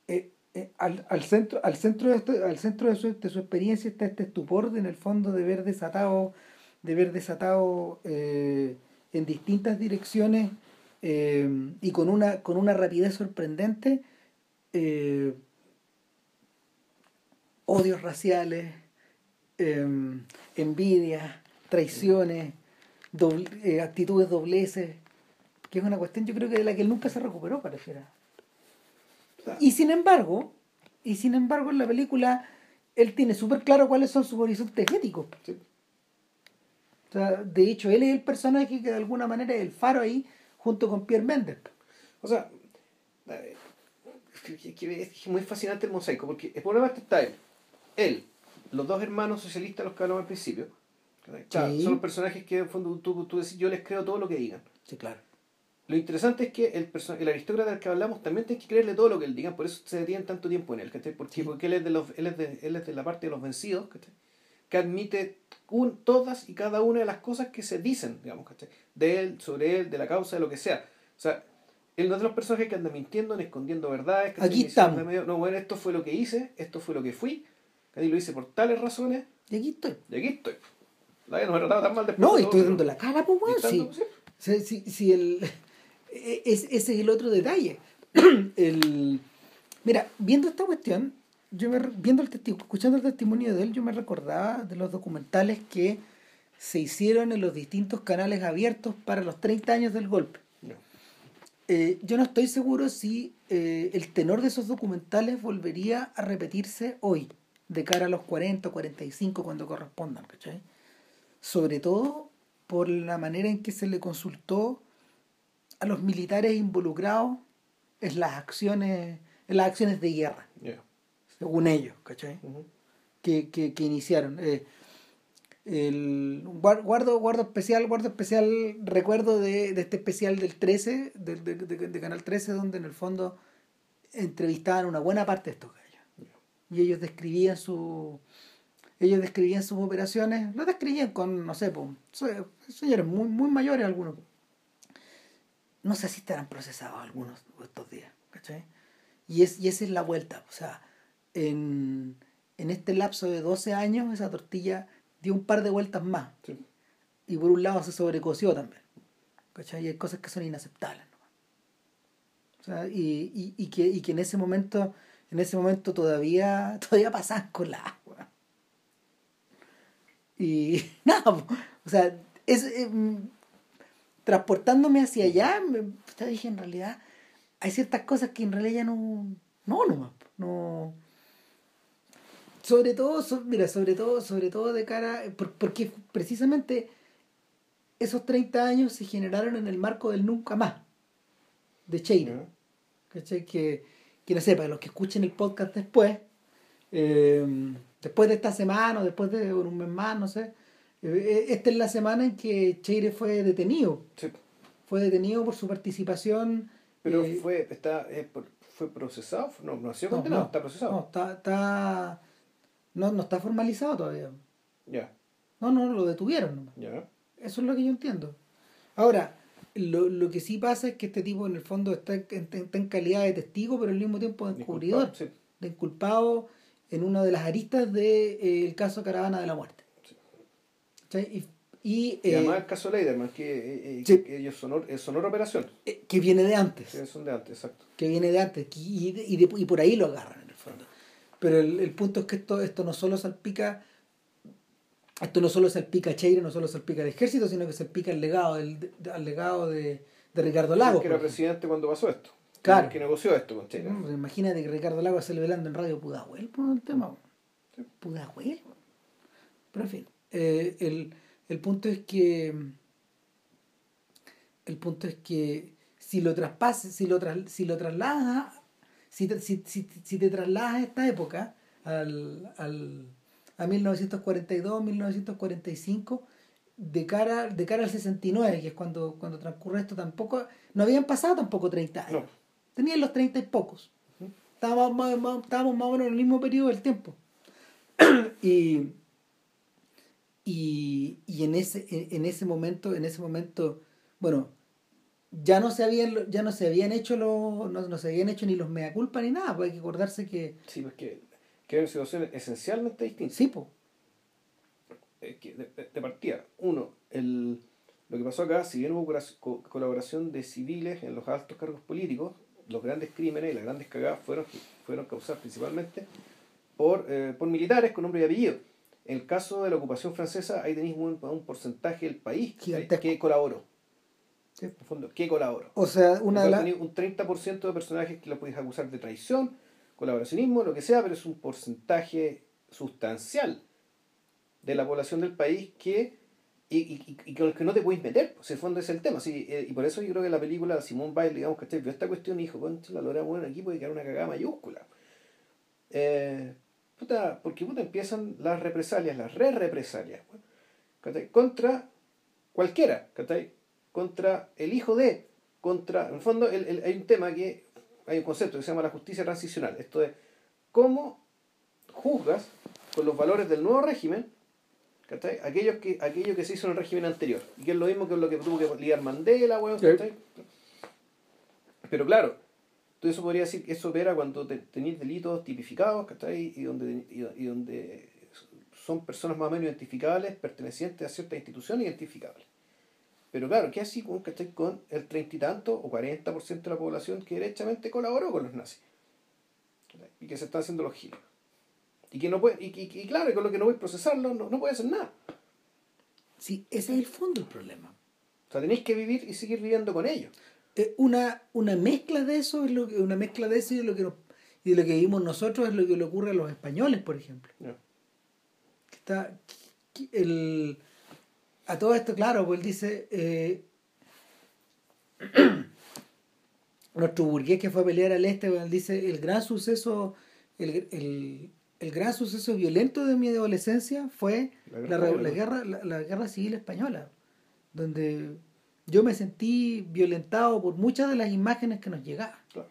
eh, eh, al, al centro al centro de este- al centro de su, de su experiencia está este estupor de, en el fondo de ver desatado de ver desatado eh, en distintas direcciones eh, y con una con una rapidez sorprendente eh, odios raciales envidias traiciones doble- actitudes dobleces que es una cuestión yo creo que de la que él nunca se recuperó pareciera y sin embargo, y sin embargo en la película él tiene súper claro cuáles son sus horizontes éticos. Sí. O sea, de hecho, él es el personaje que de alguna manera es el faro ahí, junto con Pierre Méndez. O sea, eh, es muy fascinante el mosaico, porque el problema está él, él, los dos hermanos socialistas, los que hablamos al principio, claro, Sí. son los personajes que en fondo tú, tú decís, yo les creo todo lo que digan. Sí, claro. Lo interesante es que el, el aristócrata del que hablamos también tiene que creerle todo lo que él diga, por eso se detienen tanto tiempo en él, ¿cachai? Porque, Sí. porque él, es de los, él, es de, él es de la parte de los vencidos, ¿cachai? Que admite un, todas y cada una de las cosas que se dicen, digamos, ¿cachai? de él, sobre él, de la causa, de lo que sea. O sea, él no es de los personajes que andan mintiendo, ni escondiendo verdades. ¿cachai? Aquí estamos. medio, no, bueno, esto fue lo que hice, esto fue lo que fui, ¿cachai? lo hice por tales razones, Y aquí estoy. y aquí estoy. La no me ha tratado tan mal después. No, de y todo, estoy dando la cara, pues, y Sí. sea, si, si el, e- es, ese es el otro detalle. el, mira, viendo esta cuestión, yo me, viendo el testigo, escuchando el testimonio de él, yo me recordaba de los documentales que se hicieron en los distintos canales abiertos para los 30 años del golpe. No. Eh, yo no estoy seguro si eh, el tenor de esos documentales volvería a repetirse hoy, de cara a los 40 o 45 cuando correspondan, ¿cachai? Sobre todo por la manera en que se le consultó a los militares involucrados en las acciones, en las acciones de guerra. Según ellos, ¿cachai? Ujú. que, que, que iniciaron. Eh, el guar- guardo, guardo especial, guardo especial recuerdo de, de este especial del 13, del- de, de- de Canal 13, donde en el fondo entrevistaban una buena parte de estos gallos. Y ellos describían su ellos describían sus operaciones, lo describían con, no sé, po, se- señores muy, muy mayores algunos. no sé si estarán procesados algunos estos días, ¿cachai? Y, es, y esa es la vuelta, o sea, en, en este lapso de 12 años esa tortilla dio un par de vueltas más. Y por un lado se sobrecoció también. ¿Cachai? Y hay cosas que son inaceptables. O sea, y, y, y, que, y que en ese momento, en ese momento todavía, todavía pasan con la agua. Y nada, o sea, es, eh, transportándome hacia allá, me, dije, en realidad, hay ciertas cosas que en realidad ya no, no, no, no, sobre todo, mira, sobre todo, sobre todo de cara, porque precisamente esos 30 años se generaron en el marco del nunca más, de Cheire. ¿Cachai? Que, que no sé, para los que escuchen el podcast después, eh, después de esta semana o después de un mes más, no sé, eh, esta es la semana en que Cheire fue detenido. Fue detenido por su participación. Pero eh, fue, está, fue procesado, no, no ha sido condenado, está procesado. No, está, está no, no está formalizado todavía. Ya. No, no, lo detuvieron Ya. Eso es lo que yo entiendo. Ahora, lo, lo que sí pasa es que este tipo en el fondo está, en calidad de testigo, pero al mismo tiempo de encubridor, de inculpado en una de las aristas del de, eh, caso Caravana de la Muerte. Y, y, y, además eh, el caso Leiderman, que, eh, ellos son, son otra operación. que viene de antes. Que son de antes, exacto. Que viene de antes. Y, y, y por ahí lo agarran. Pero el, el, punto es que esto, esto no solo salpica, esto no solo salpica a Cheire, no solo salpica al ejército, sino que salpica al legado, del, al legado de, de Ricardo Lagos. Que era presidente cuando pasó esto. Claro. Que negoció esto con Cheire. Pues imagínate que Ricardo Lagos se velando en Radio Pudahuel por el tema. Sí. Pudahuel. Pero en fin, eh, el, el punto es que el punto es que si lo traspases, si lo, tras, si lo traslada si te, si, si, si te trasladas a esta época, al, al, a 1942, 1945, de cara, de cara al 69, que es cuando, cuando transcurre esto, tampoco, no habían pasado tampoco 30 años. Tenían los 30 y pocos. Estábamos más, más, estábamos más o menos en el mismo periodo del tiempo. y, y, y en ese, en ese momento, en ese momento, bueno, ya no se habían ya no se habían hecho los no, se habían hecho ni los mea culpa ni nada pues hay que acordarse que sí pues que, que una situación esencialmente distinta sí pues. De, partida uno el lo que pasó acá si bien hubo colaboración de civiles en los altos cargos políticos los grandes crímenes y las grandes cagadas fueron fueron causadas principalmente por, eh, por militares con nombre y apellido. En el caso de la ocupación francesa ahí tenéis un, un porcentaje del país que colaboró en fondo, ¿qué colaboró? O sea, una de las... Un 30% de personajes que lo podéis acusar de traición, colaboracionismo, lo que sea, pero es un porcentaje sustancial de la población del país que y, y, y con el que no te puedes meter, pues el fondo es el tema. Sí, eh, y por eso yo creo que la película Simón Bail, digamos, que vio esta cuestión y dijo, concha, la lora bueno aquí puede quedar una cagada mayúscula. Eh, puta, porque puta, empiezan las represalias, las re-represalias, contra cualquiera, ¿cachai? Contra el hijo de, contra, en el fondo el, hay un tema que, hay un concepto que se llama la justicia transicional, esto es, cómo juzgas con los valores del nuevo régimen aquellos que, aquello que se hizo en el régimen anterior, y que es lo mismo que lo que tuvo que liar Mandela, pero claro, todo eso podría decir que eso opera cuando tenéis delitos tipificados, Y donde, y, donde son personas más o menos identificables, pertenecientes a ciertas instituciones identificables. Pero claro, ¿qué así con, con el treinta y tanto o 40% de la población que derechamente colaboró con los nazis? Y que se están haciendo los giros. Y que no puede, y, y, claro, con lo que no a procesarlo, no, no puede hacer nada. Sí, ese es el fondo del problema. O sea, tenéis que vivir y seguir viviendo con ellos. Eh, una, una mezcla de eso es lo que, una mezcla de eso y de lo que y de lo que vivimos nosotros es lo que le ocurre a los españoles, por ejemplo. Está el a todo esto, claro, pues él dice, eh, nuestro burgués que fue a pelear al este, pues, él dice, el gran suceso, el, gran suceso violento de mi adolescencia fue la, guerra, la, guerra civil española, donde yo me sentí violentado por muchas de las imágenes que nos llegaban. Claro.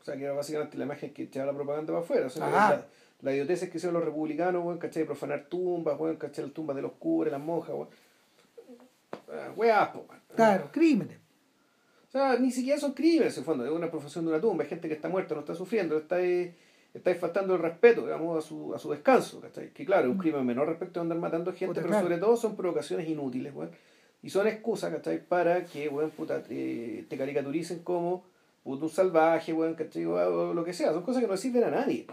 O sea, que era básicamente la imagen que echaba la propaganda para afuera. O sea, la idiotez que hicieron los republicanos, weón, ¿cachai? Profanar tumbas, weón, ¿cachai? Las tumbas de los curas, las monjas, weón. Ah, weá, po, Claro, crímenes. O sea, ni siquiera son crímenes, en fondo, es una profesión de una tumba, hay gente que está muerta, no está sufriendo, está faltando el respeto, digamos, a su, a su descanso, ¿cachai? Que claro, es un crimen menor respecto a andar matando gente, Puta, pero claro. sobre todo son provocaciones inútiles, weón. Y son excusas, ¿cachai? Para que, weón, puta, te, te caricaturicen como puto un salvaje, weón, ¿cachai? O, o lo que sea, son cosas que no sirven a nadie.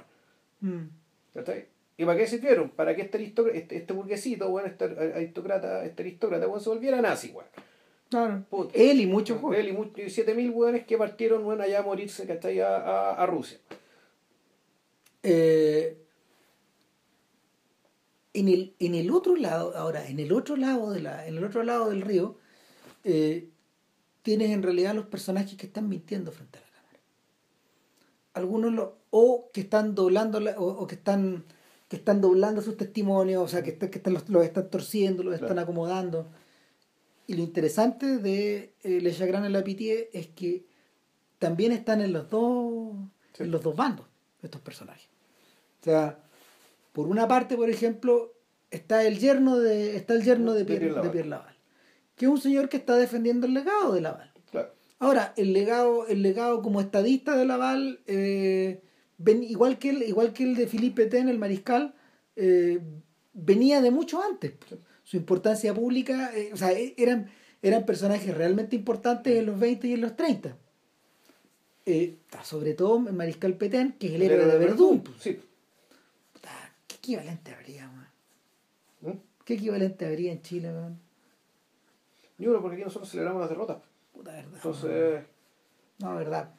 Mm. ¿Y para qué sirvieron? Para que este, aristocr- este, este burguesito, bueno, este aristócrata, este aristócrata, bueno, se volviera nazi, weón. Claro. Puta. Él y muchos. Él y muchos- y 7000 weones que partieron, bueno, allá a morirse, ¿cachai? A, a, a Rusia. Eh, en, el, en el otro lado, ahora, en el otro lado de la, en el otro lado del río, eh, tienes en realidad los personajes que están mintiendo frente a la cámara. Algunos lo, o que están doblando la- o, o que están que están doblando sus testimonios, o sea, que, están- que están, los, los están torciendo, los están acomodando. Y lo interesante de eh, Le Chagrin la Pitié es que también están en los dos Sí. en los dos bandos estos personajes. O sea, por una parte, por ejemplo, está el yerno de está el yerno de De Pierre, de Laval. Pierre Laval, que es un señor que está defendiendo el legado de Laval. Claro. Ahora, el legado, el legado como estadista de Laval, eh, ven- igual, que el, igual que el de Philippe Pétain, el mariscal, eh, venía de mucho antes. Su importancia pública, eh, o sea, e- eran, eran personajes realmente importantes en los 20 y en los 30. Eh, sobre todo el mariscal Pétain, que es el héroe de Verdún. Sí. Puta, ¿Qué equivalente habría, man? ¿Mm? ¿Qué equivalente habría en Chile, man? Yo creo porque aquí nosotros celebramos las derrotas. Puta verdad. man. Entonces, No, verdad.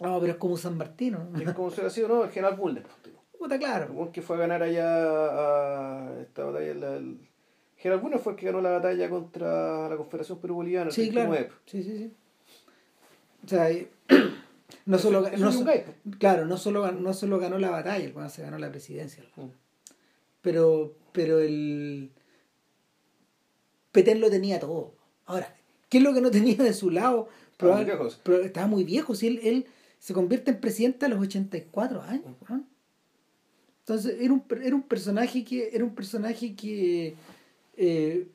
No, pero es como San Martino. ¿no? es como si hubiera sido, ¿no? El general Bulnes. pues. Puta, claro. Que fue a ganar allá a esta batalla. La, el, General Bulnes fue el que ganó la batalla contra la Confederación Perú-Boliviana. Sí, claro. 39. Sí, sí, sí. O sea, no solo, no es un so- gay, claro, no solo, no solo ganó la batalla, el weón se ganó la presidencia. Mm. Pero, pero el Petén lo tenía todo. Ahora, ¿qué es lo que no tenía de su lado? Estaba muy viejo. pero estaba muy viejo. Si él, él se convierte en presidente a los 84 años. Weón. Entonces, era un, era un personaje que, era un personaje que eh,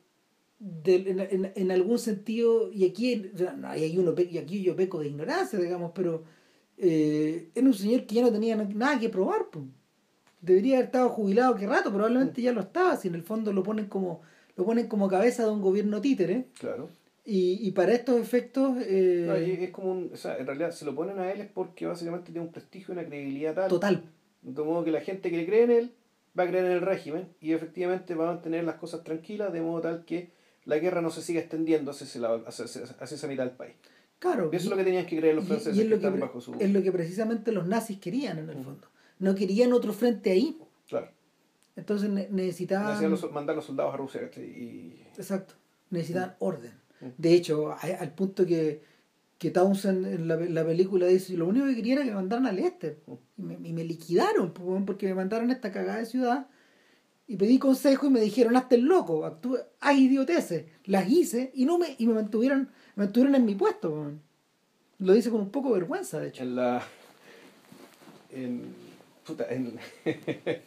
en, en- en algún sentido, y aquí, no, hay uno, y aquí yo peco de ignorancia, digamos, pero eh, era un señor que ya no tenía na- nada que probar. po. Debería haber estado jubilado qué rato, probablemente ya lo estaba, si en el fondo lo ponen como lo ponen como cabeza de un gobierno títere. Claro. Y, y para estos efectos, eh, No, es como un, o sea, en realidad se lo ponen a él es porque básicamente tiene un prestigio y una credibilidad tal. total. De modo que la gente que cree en él va a creer en el régimen y efectivamente va a mantener las cosas tranquilas de modo tal que la guerra no se siga extendiendo hacia, ese lado- hacia, hacia- esa mitad del país. Claro. Eso es lo que tenían que creer los franceses y es lo que, están bajo su... es lo que precisamente los nazis querían en el fondo. No querían otro frente ahí. Claro. Entonces ne- necesitaban... Los- mandar los soldados a Rusia Exacto. Necesitaban orden. De hecho, al punto que, que Townsend en la, la película dice, lo único que quería era que me mandaran al este. Y me, liquidaron, porque me mandaron a esta cagada de ciudad. Y pedí consejo y me dijeron, hazte el loco, actúa, haz idioteces. Las hice y no me, y me mantuvieron, me mantuvieron en mi puesto. Lo dice con un poco de vergüenza, de hecho. en la en puta en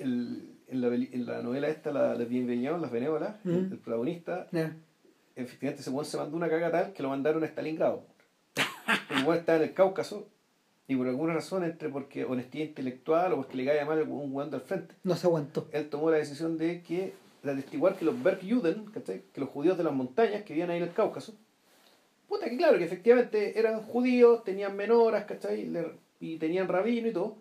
el- en, la, en la novela esta la de Bienvenidos las benévolas Mm. el, el protagonista Ya. efectivamente ese weón se mandó una caga tal que lo mandaron a Stalingrado el weón estaba en el Cáucaso y por alguna razón entre porque honestidad intelectual o porque le caía mal un weón del frente No se aguantó. él tomó la decisión de que de atestiguar que los Bergjuden, que los judíos de las montañas que vivían ahí en el Cáucaso, puta que claro, que efectivamente eran judíos, tenían menoras, ¿cachai? Y tenían rabino y todo,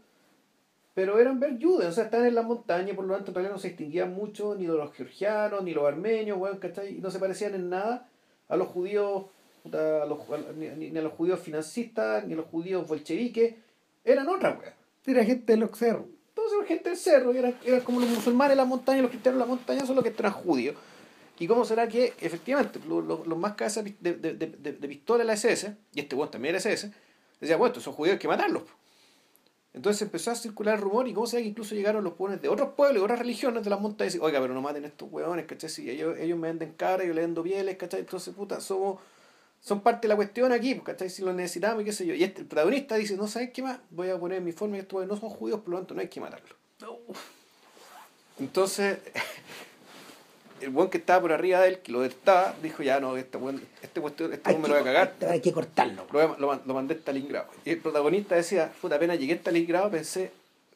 pero eran Bergjuden, o sea, estaban en las montañas, por lo tanto realidad no se distinguían mucho ni de los georgianos, ni los armenios, weón, ¿cachai? Y no se parecían en nada a los judíos, a los, ni, ni- a los judíos financistas, ni a los judíos bolcheviques, eran otra weón. Era gente de los cerros. Entonces la gente del cerro, y eran, eran como los musulmanes en la montaña, los cristianos en la montaña, son los que eran judíos. ¿Y cómo será que efectivamente los, los, los más cabezas de, de, de, de, de pistola de la SS, y este bueno también era SS, decía, bueno, estos son judíos hay que matarlos. Entonces empezó a circular el rumor y cómo será que incluso llegaron los pueblos de otros pueblos y otras religiones de las montañas y decir, oiga, pero no maten a estos hueones, ¿cachai? Si ellos, ellos me venden cara, yo le vendo pieles, ¿cachai? Entonces, puta, somos, son parte de la cuestión aquí, pues, ¿cachai? Si lo necesitamos y qué sé yo. Y este, el protagonista dice, no sabes qué más, voy a poner en mi forma que estos no son judíos, por lo tanto no hay que matarlos. Entonces, el buen que estaba por arriba de él, que lo detestaba, dijo, ya no, este buen, este, cuestión- este buen me lo voy a cagar. hay que cortarlo. Lo, lo, lo mandé a Stalingrado. Y el protagonista decía, puta, apenas llegué a Stalingrado, pensé,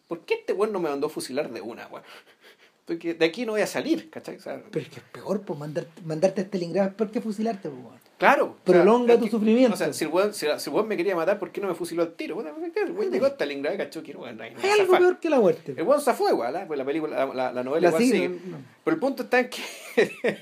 ¿por qué este weón no me mandó a fusilar de una, weón? Porque de aquí no voy a salir, ¿cachai? O sea, Pero es que es peor, pues mandar, mandarte a Stalingrado es peor que fusilarte, pues, weón. Claro. Prolonga tu que- sufrimiento. O sea, si el, weón, si, si el weón me quería matar, ¿por qué no me fusiló al tiro? Bueno, el weón llegó a Stalingrado y cachó que no, no hay algo zafar. peor que la muerte. El weón se fue igual, pues la película, la, la, la novela La igual sigue. Pero el punto está en que.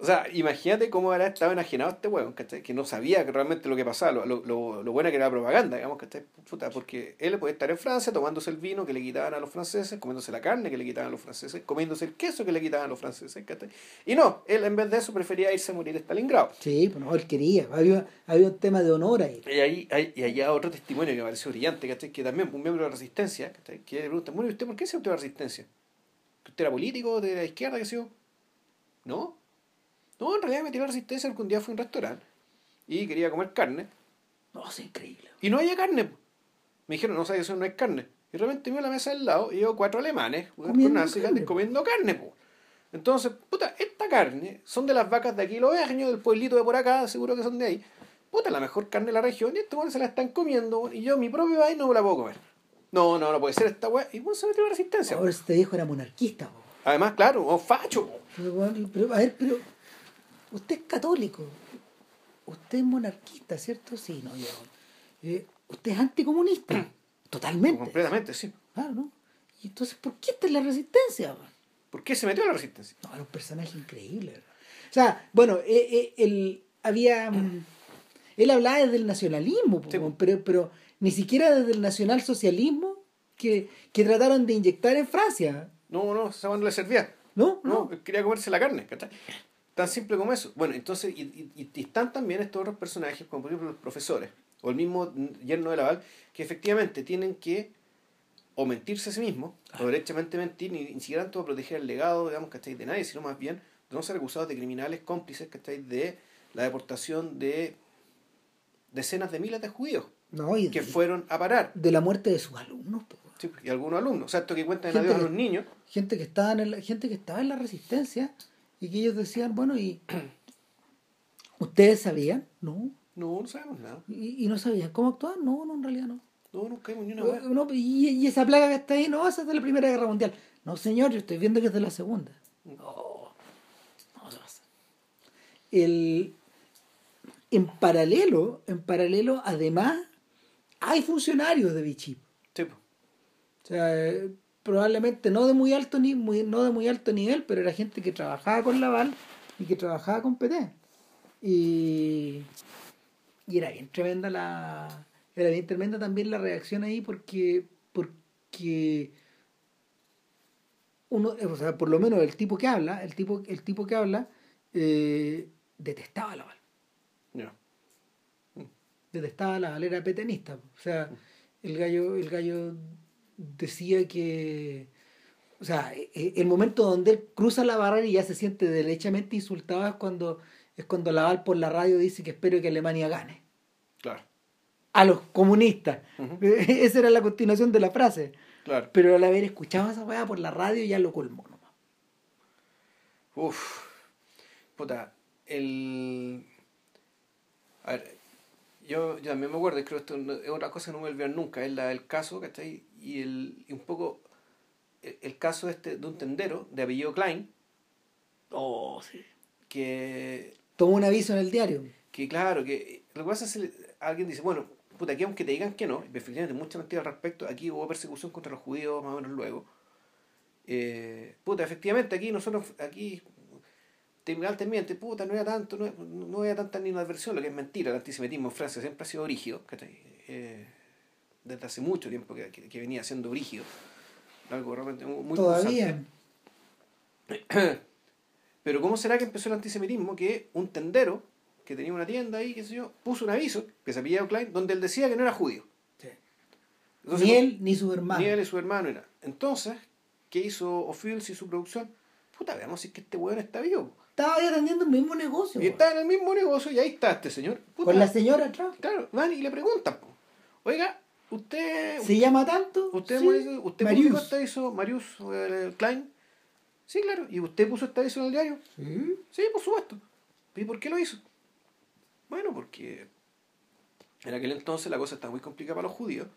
O sea, imagínate cómo habrá estado enajenado este weón, ¿cachai? Que no sabía que realmente lo que pasaba, lo, lo, lo, lo buena que era la propaganda, digamos, ¿cachai? Puta, porque él puede estar en Francia tomándose el vino que le quitaban a los franceses, comiéndose la carne que le quitaban a los franceses, comiéndose el queso que le quitaban a los franceses, ¿cachai? Y no, él en vez de eso prefería irse a morir a Stalingrado. Sí, pues no, él quería. Había, había un tema de honor ahí. Y ahí hay, y allá otro testimonio que me pareció brillante, ¿cachai? Que también un miembro de la resistencia, ¿cachai? Que le pregunta, bueno, ¿y usted por qué se metió a la resistencia? ¿Que usted era político de la izquierda, qué sé yo? ¿No? No, en realidad me la resistencia porque un día fui a un restaurante y quería comer carne No, es increíble. y no había carne. Me dijeron, no sabes, eso no es carne. Y realmente me a la mesa al lado y veo cuatro alemanes con nazi, carne, po. comiendo carne, po. Entonces, puta, esta carne son de las vacas de aquí, los vejeños del pueblito de por acá, seguro que son de ahí. Puta, la mejor carne de la región y estos weones se la están comiendo y yo, mi propio país, no me la puedo comer. No, no, no puede ser esta weá. Y bueno, se metió la resistencia. Ahora este viejo era monarquista, po. Además, claro, un facho. po. Pero, a ver, pero usted es católico, usted es monarquista, ¿cierto? Sí, no, yo. eh, usted es anticomunista, totalmente. Completamente, sí. Claro, ¿no? Y entonces, ¿por qué está en la resistencia? ¿Por qué se metió a la resistencia? No, era un personaje increíble. ¿verdad? O sea, bueno, eh, eh, él había. mm, Él hablaba desde el nacionalismo, Sí. pero, pero ni siquiera desde el nacionalsocialismo que, que trataron de inyectar en Francia. No, no, esa no le servía. ¿No? No, quería comerse la carne, ¿cachai? Tan simple como eso. Bueno, entonces, y, y- y están también estos otros personajes, como por ejemplo los profesores, o el mismo yerno de Laval, que efectivamente tienen que o mentirse a sí mismos, o derechamente mentir, ni, ni siquiera tanto proteger el legado, digamos, ¿cachai? De nadie, sino más bien de no ser acusados de criminales cómplices, ¿cachai? De la deportación de decenas de miles de judíos No, y que de, fueron a parar. de la muerte de sus alumnos. Sí, y algunos alumnos. O sea, esto que cuentan en Gente adiós a los niños. Gente que estaba en la, gente que estaba en la resistencia y que ellos decían, bueno, y ustedes sabían, no, No, no sabemos nada. y, y no sabían cómo actuar, no, no, en realidad no. No, nunca vimos ni una. No, y, y esa plaga que está ahí, no, esa es de la Primera Guerra Mundial. No, señor, yo estoy viendo que es de la Segunda. No, no se pasa. El, en paralelo, en paralelo, además, hay funcionarios de Vichy. Sí. O sea, probablemente no de muy alto ni muy, no de muy alto nivel, pero era gente que trabajaba con Laval y que trabajaba con PT. Y, y era bien tremenda la era bien tremenda también la reacción ahí porque porque uno, o sea, por lo menos el tipo que habla, el tipo, el tipo que habla, eh, detestaba a Laval Ya. detestaba a la galera petenista. O sea, el gallo, el gallo decía que. O sea, e- e- el momento donde él cruza la barrera y ya se siente derechamente insultado es cuando, es cuando Laval por la radio dice que espero que Alemania gane. Claro. A los comunistas. Esa era la continuación de la frase. Claro. Pero al haber escuchado esa weá por la radio ya lo colmó nomás. Uf. Puta. El. A ver. Yo, yo también me acuerdo, creo que esto es otra cosa que no me olvidan nunca, es la del caso, ¿cachai? Y, el, y un poco el, el caso este de un tendero de apellido Klein, Oh, sí. que, Tomó un aviso en el diario. que claro, que lo que pasa es que alguien dice, bueno, puta, aquí aunque te digan que no, y efectivamente mucha mentira al respecto, aquí hubo persecución contra los judíos más o menos luego. Eh, puta, efectivamente aquí nosotros, aquí Tribunal te miente, puta, no era tanto, no, no era tanta ni una adversión, lo que es mentira, el antisemitismo en Francia siempre ha sido ¿cachai? Eh, desde hace mucho tiempo que, que, que venía siendo brígido. Algo realmente muy Todavía. Pero ¿cómo será que empezó el antisemitismo? Que un tendero que tenía una tienda ahí, qué sé yo, puso un aviso, que se apellidaba Klein, donde él decía que no era judío. Sí. Entonces, Ni él ni su hermano. ni él y su hermano era. Entonces, ¿qué hizo O'Fields y su producción? Puta, veamos si es que este weón está vivo. Estaba ahí atendiendo el mismo negocio. Y weón. está en el mismo negocio y ahí está este señor. Puta, Con la señora atrás. Claro, van y le preguntan, po. oiga, usted... ¿Se llama tanto? Usted, Sí. Usted Marius. publicó este aviso, Marius eh, Klein, Sí, claro. ¿Y usted puso esta aviso en el diario? Sí. Sí, por supuesto. ¿Y por qué lo hizo? Bueno, porque en aquel entonces la cosa estaba muy complicada para los judíos.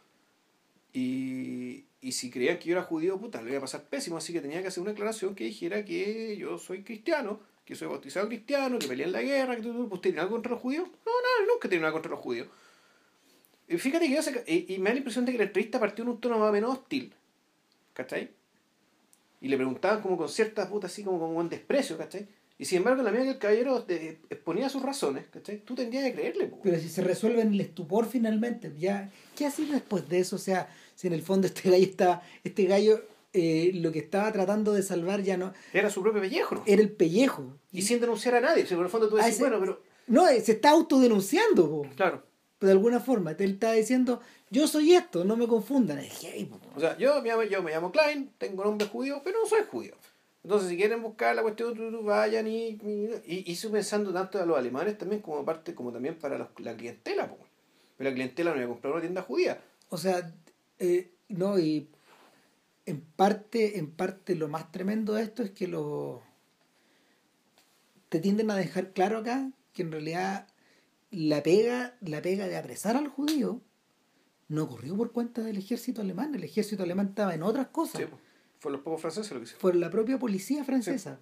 Y, y si creían que yo era judío, puta, le iba a pasar pésimo. Así que tenía que hacer una aclaración que dijera que yo soy cristiano, que soy bautizado cristiano, que peleé en la guerra, que tú, ¿usted tiene algo contra los judíos? No, no, nunca tiene nada contra los judíos. Y fíjate que yo se- y, y me da la impresión de que la entrevista partió en un tono más o menos hostil. ¿Cachai? Y le preguntaban como con cierta puta así como con buen desprecio, ¿cachai? Y sin embargo, la medida que el caballero eh, exponía sus razones, ¿cachai? Tú tendrías que creerle, po. Pero si se resuelve en el estupor finalmente, ya, ¿qué ha sido después de eso? O sea, si en el fondo este gallo está, este gallo eh, lo que estaba tratando de salvar ya no Era su propio pellejo, ¿no? era el pellejo. Y sin denunciar a nadie. Si por el fondo tú Ah, decís, ese- bueno, pero. No, eh, se está autodenunciando, po, Claro. De alguna forma. Él está diciendo, yo soy esto, no me confundan. Es gay. O sea, yo me llamo, yo me llamo Klein, tengo nombre judío, pero no soy judío. Entonces, si quieren buscar la cuestión, vayan y, y, y pensando tanto a los alemanes también como parte, como también para los- la clientela, po. Pero la clientela no iba a comprar una tienda judía. O sea, eh, no, y en parte, en parte lo más tremendo de esto es que lo te tienden a dejar claro acá que en realidad la pega, la pega de apresar al judío no ocurrió por cuenta del ejército alemán, el ejército alemán estaba en otras cosas. Sí. Fue los pocos franceses lo que hicieron. Fue la propia policía francesa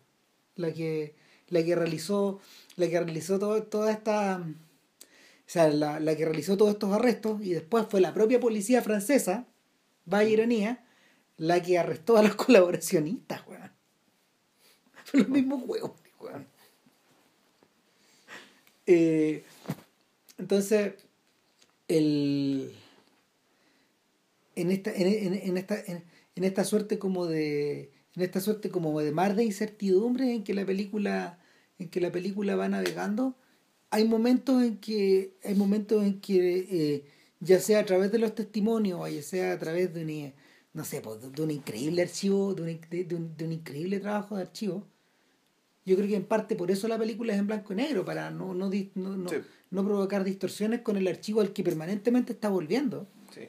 la que la que realizó la que realizó todo, toda esta o sea la, la que realizó todos estos arrestos y después fue la propia policía francesa vaya ironía la que arrestó a los colaboracionistas weón. fue los mismos huevos weón. Eh, entonces el en esta en, en- en esta en, en esta suerte como de en esta suerte como de mar de incertidumbre en que la película en que la película va navegando hay momentos en que hay momentos en que eh, ya sea a través de los testimonios o ya sea a través de un no sé pues, de, un increíble archivo de un, de, un, increíble trabajo de archivo yo creo que en parte por eso la película es en blanco y negro para no no, no. No provocar distorsiones con el archivo al que permanentemente está volviendo Sí.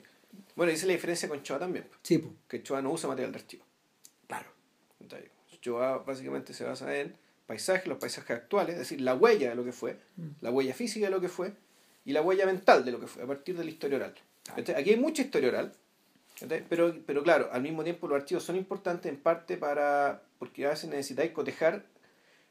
Bueno, dice la diferencia con Choa también, po, sí pues, que Choa no usa material de archivo. claro Entonces, Choa básicamente se basa en paisajes, los paisajes actuales, es decir, la huella de lo que fue, Mm. la huella física de lo que fue y la huella mental de lo que fue, a partir de la historia oral. ¿Cachai? Aquí hay mucha historia oral, pero, pero claro, al mismo tiempo los archivos son importantes en parte para, porque a veces necesitáis cotejar,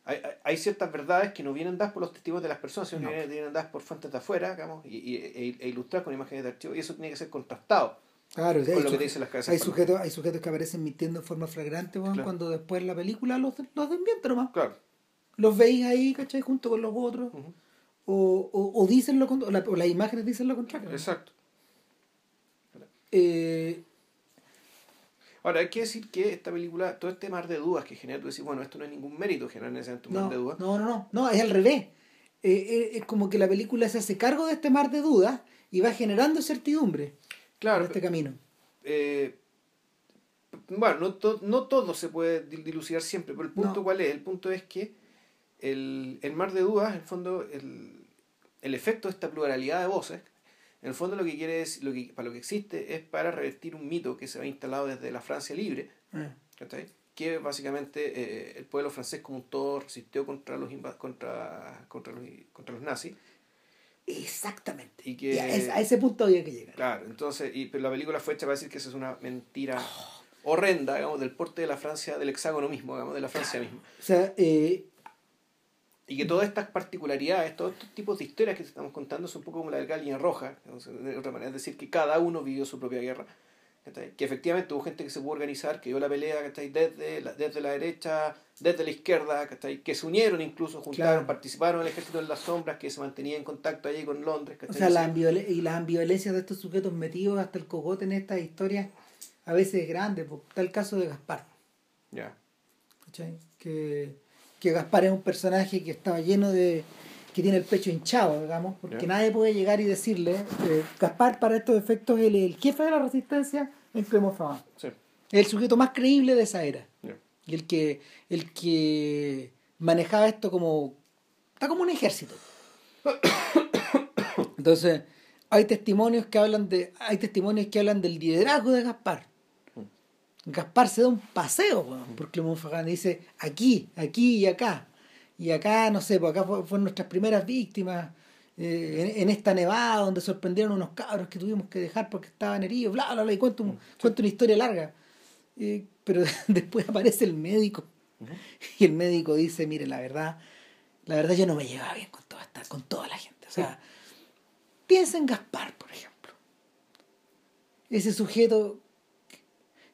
hay, hay- ciertas verdades que no vienen dadas por los testigos de las personas, sino No. que vienen, vienen dadas por fuentes de afuera, digamos, y, y- e, e ilustrar con imágenes de archivo, y eso tiene que ser contrastado Claro, con lo que te dicen las cabezas. hay sujetos, hay sujetos que aparecen mintiendo en forma flagrante, Claro. cuando después la película los, los desmiente nomás. Claro. Los veis ahí, ¿cachai? Junto con los otros. O, o, o dicen lo o, la- o las imágenes dicen lo contrario. Exacto. Eh, Ahora, hay que decir que esta película, todo este mar de dudas que genera, tú decís, bueno, esto no es ningún mérito generar necesariamente un no, mar de dudas. no, no, no, no, es al revés. Eh, eh, es como que la película se hace cargo de este mar de dudas y va generando certidumbre Claro, en este camino. eh, bueno, no, to- no todo se puede dil- dilucidar siempre, pero el punto No. cuál es? El punto es que el, el mar de dudas, en el fondo, el, el efecto de esta pluralidad de voces, en el fondo lo que quiere es, lo que, para lo que existe es para revertir un mito que se ha instalado desde la Francia libre, Eh, ¿cachai? que básicamente eh, el pueblo francés como un todo resistió contra los contra, contra los, contra los nazis. Exactamente. Y que- Y a, ese, a ese punto había que llegar. Claro, entonces, y, pero la película fue hecha para decir que esa es una mentira horrenda, digamos, del porte de la Francia, del hexágono mismo, digamos, de la Francia misma. O sea, eh, Y que todas estas particularidades, todos estos tipos de historias que estamos contando son un poco como la delgada línea roja, de otra manera, es decir, que cada uno vivió su propia guerra. Que efectivamente hubo gente que se pudo organizar, que dio la pelea. Desde, la, desde la derecha, desde la izquierda, que se unieron incluso, juntaron, Claro. participaron en el ejército de las sombras, que se mantenía en contacto allí con Londres. o sea, la Sí. ambiviolen- y las ambivalencias de estos sujetos metidos hasta el cogote en estas historias a veces es grande. Por tal caso de Gaspar. Ya. ¿cachai? Que, que Gaspar es un personaje que estaba lleno de. que tiene el pecho hinchado, digamos, porque nadie puede llegar y decirle. eh, Gaspar, para estos efectos, es el, jefe de la resistencia en. Sí. Es el sujeto más creíble de esa era. Y el que, el que manejaba esto como. está como un ejército. Entonces, hay testimonios que hablan de. hay testimonios que hablan del liderazgo de Gaspar. Gaspar se da un paseo weón, por Clermont-Ferrand y dice aquí, aquí y acá. Y acá, no sé, pues acá fue- fueron nuestras primeras víctimas. eh, en, en esta nevada donde sorprendieron unos cabros que tuvimos que dejar porque estaban heridos, bla, bla, bla, y cuento, un- cuento una historia larga. Eh, pero después aparece el médico y el médico dice, mire, la verdad, la verdad yo no me llevaba bien con toda, esta, con toda la gente. O sea, piensa en Gaspar, por ejemplo. Ese sujeto,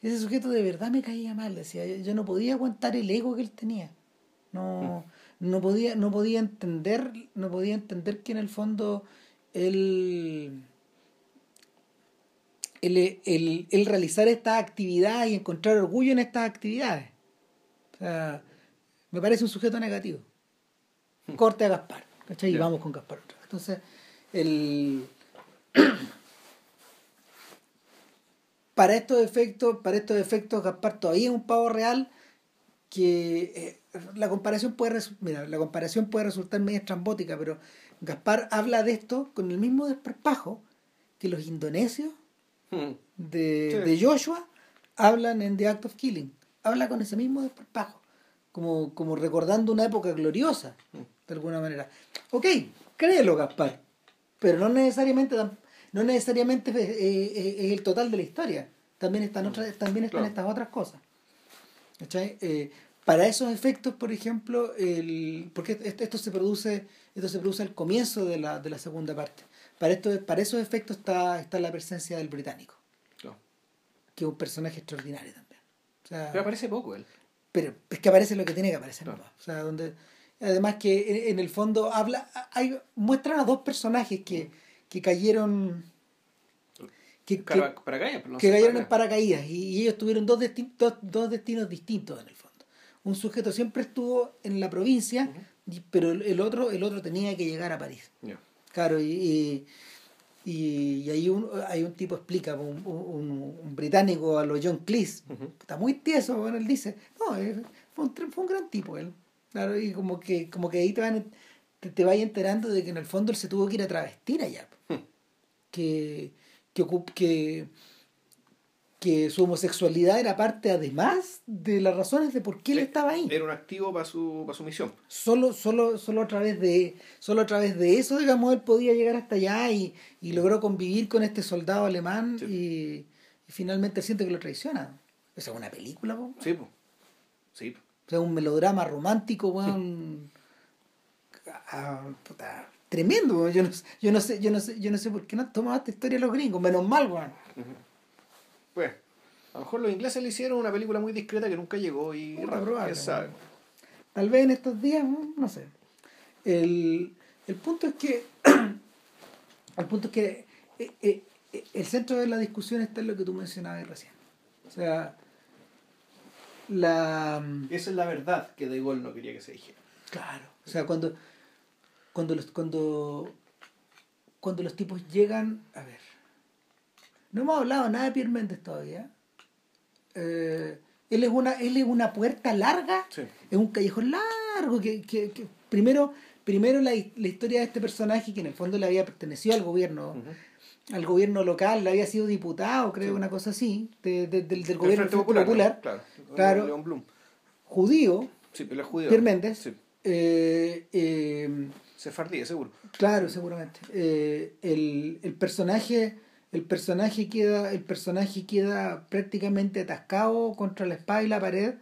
ese sujeto de verdad me caía mal, decía, yo, yo no podía aguantar el ego que él tenía. No, no podía, no podía entender, no podía entender que en el fondo él, el, el, el realizar estas actividades y encontrar orgullo en estas actividades. O sea, me parece un sujeto negativo. Corte a Gaspar. ¿cachai? Y vamos con Gaspar otra vez. Entonces, el. Para estos efectos, para estos efectos, Gaspar todavía es un pavo real que eh, la comparación puede mira, la comparación puede resultar medio estrambótica, pero Gaspar habla de esto con el mismo desparpajo que los indonesios Mm. de, Sí. de Joshua hablan en The Act of Killing. Habla con ese mismo desparpajo, como, como recordando una época gloriosa, de alguna manera. Ok, créelo, Gaspar, pero no necesariamente, no necesariamente es, eh, eh, es el total de la historia. También están, otras, también están Claro. estas otras cosas. Eh, para esos efectos, por ejemplo, el, porque esto, se produce esto se produce al comienzo de la, de la segunda parte. Para, esto, para esos efectos está, está la presencia del británico Claro. que es un personaje extraordinario también. O sea, Pero aparece poco él. pero es que aparece lo que tiene que aparecer. Claro. O sea, donde, además que en, en el fondo habla, hay, muestran a dos personajes que, que cayeron que, que, no cayeron en paracaídas y, y ellos tuvieron dos, desti- dos, dos destinos distintos en el fondo. Un sujeto siempre estuvo en la provincia, y- pero el- el otro, el otro tenía que llegar a París. Claro, y, y, y- ahí, un, hay un tipo explica, un, un- un británico a lo John Cleese, está muy tieso, bueno, él dice, no, eh, fue un, fue un gran tipo él. Claro, y como que, como que ahí te, van, te, te vayas enterando de que en el fondo él se tuvo que ir a travestir allá. Hmm. Que, que, que, que su homosexualidad era parte además de las razones de por qué él Sí, estaba ahí. Era un activo para su, para su misión. Solo, solo, solo a través de, solo a través de eso, digamos, él podía llegar hasta allá y, y logró convivir con este soldado alemán Sí. y, y finalmente siente que lo traiciona. Esa es una película, po. Sí, pues. Sí, po. O sea, un melodrama romántico, weón. ah, puta, tremendo. Yo no, sé- yo no sé, yo no sé, yo no sé por qué no toman esta historia los gringos, menos mal, weón. Pues, a lo mejor los ingleses le hicieron una película muy discreta que nunca llegó y Puta, raro, probable, quién sabe. Tal vez en estos días, no no sé. El, el punto es que el punto es que eh, eh, eh, el centro de la discusión está en lo que tú mencionabas recién. O sea, la Esa es la verdad que De Gaulle no quería que se dijera. Claro. O sea, cuando, cuando los, cuando, cuando los tipos llegan, a ver, no hemos hablado nada de Pierre Méndez todavía. Eh, él es una, él es una puerta larga, Sí. es un callejón largo que, que, que primero, primero la, la historia de este personaje que en el fondo le había pertenecido al gobierno, Ujú. al gobierno local, le había sido diputado, creo, Sí. una cosa así, de- de- del, del El gobierno Frente Popular, Popular, claro. Claro. León Blum. judío, Sí, pero es judío. Pierre Méndez, Sí. eh, eh, Sefardí, seguro. Claro, seguramente. Eh, el, el personaje, el personaje queda, el personaje queda prácticamente atascado contra la espada y la pared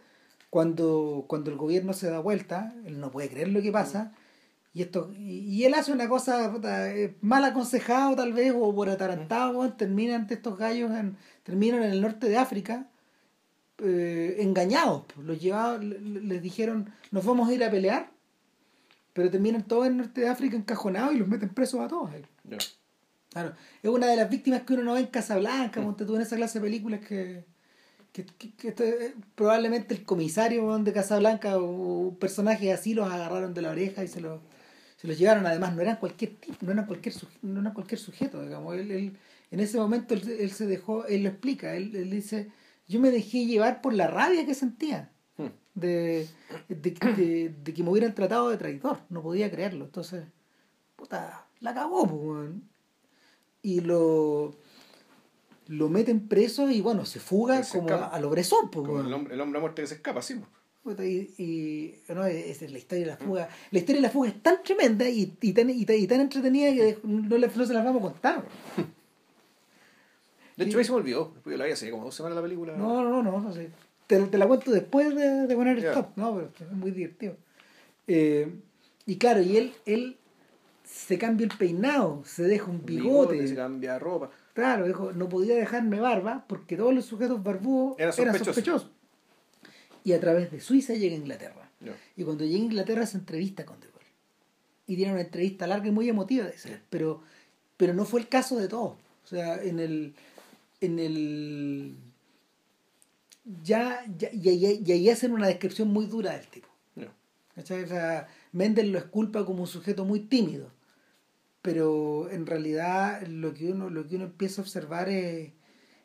cuando, cuando el gobierno se da vuelta, él no puede creer lo que pasa, y esto, y, él hace una cosa eh, mal aconsejado tal vez, o por atarantado, weón, terminan estos gallos en, terminan en el norte de África, eh, engañados, los le- les dijeron, nos vamos a ir a pelear, pero terminan todos en el norte de África encajonados y los meten presos a todos. ahí. Ya. Claro, es una de las víctimas que uno no ve en Casablanca, monte tú en esa clase de películas que, que, que- que esto es- probablemente el comisario de Casablanca o un personaje así los agarraron de la oreja y se los, se los llevaron. Además, no eran cualquier tipo, no eran cualquier, suje- no eran cualquier sujeto, digamos. Él, él- en ese momento él, él se dejó, él lo explica, él, él dice, yo me dejé llevar por la rabia que sentía. De, de, de- de que me hubieran tratado de traidor. No podía creerlo. Entonces, puta, la cagó, pues. Y lo, lo meten preso y bueno, se fuga Se como escapa. a, lo pues, Como el, hombre, el hombre a muerte que se escapa, sí. po. Puta, Y, y no, esa es la historia de la fuga. La historia de la fuga es tan tremenda y, y, tan, y, tan, y tan entretenida que no, le- no se las vamos a contar. De hecho, ahí se me olvidó. Después yo la vi hace como dos semanas la película. No, no, no, no sé. Te, te la cuento después de, de poner Ya. stop. No, pero es muy divertido. Eh, y claro, y él, él se cambia el peinado, se deja un bigote. se cambia ropa. Claro, dijo, no podía dejarme barba porque todos los sujetos barbudos Era eran sospechoso. sospechosos. Y a través de Suiza llega a Inglaterra. Ya. Y cuando llega a Inglaterra se entrevista con De Gaulle. Y tiene una entrevista larga y muy emotiva de ser. Pero, pero no fue el caso de todos. O sea, en el. En el. Ya, ya, y, ahí- y ahí hacen una descripción muy dura del tipo. ¿cachai? O sea, Mendel lo esculpa como un sujeto muy tímido. Pero en realidad lo que uno, lo que uno empieza a observar es,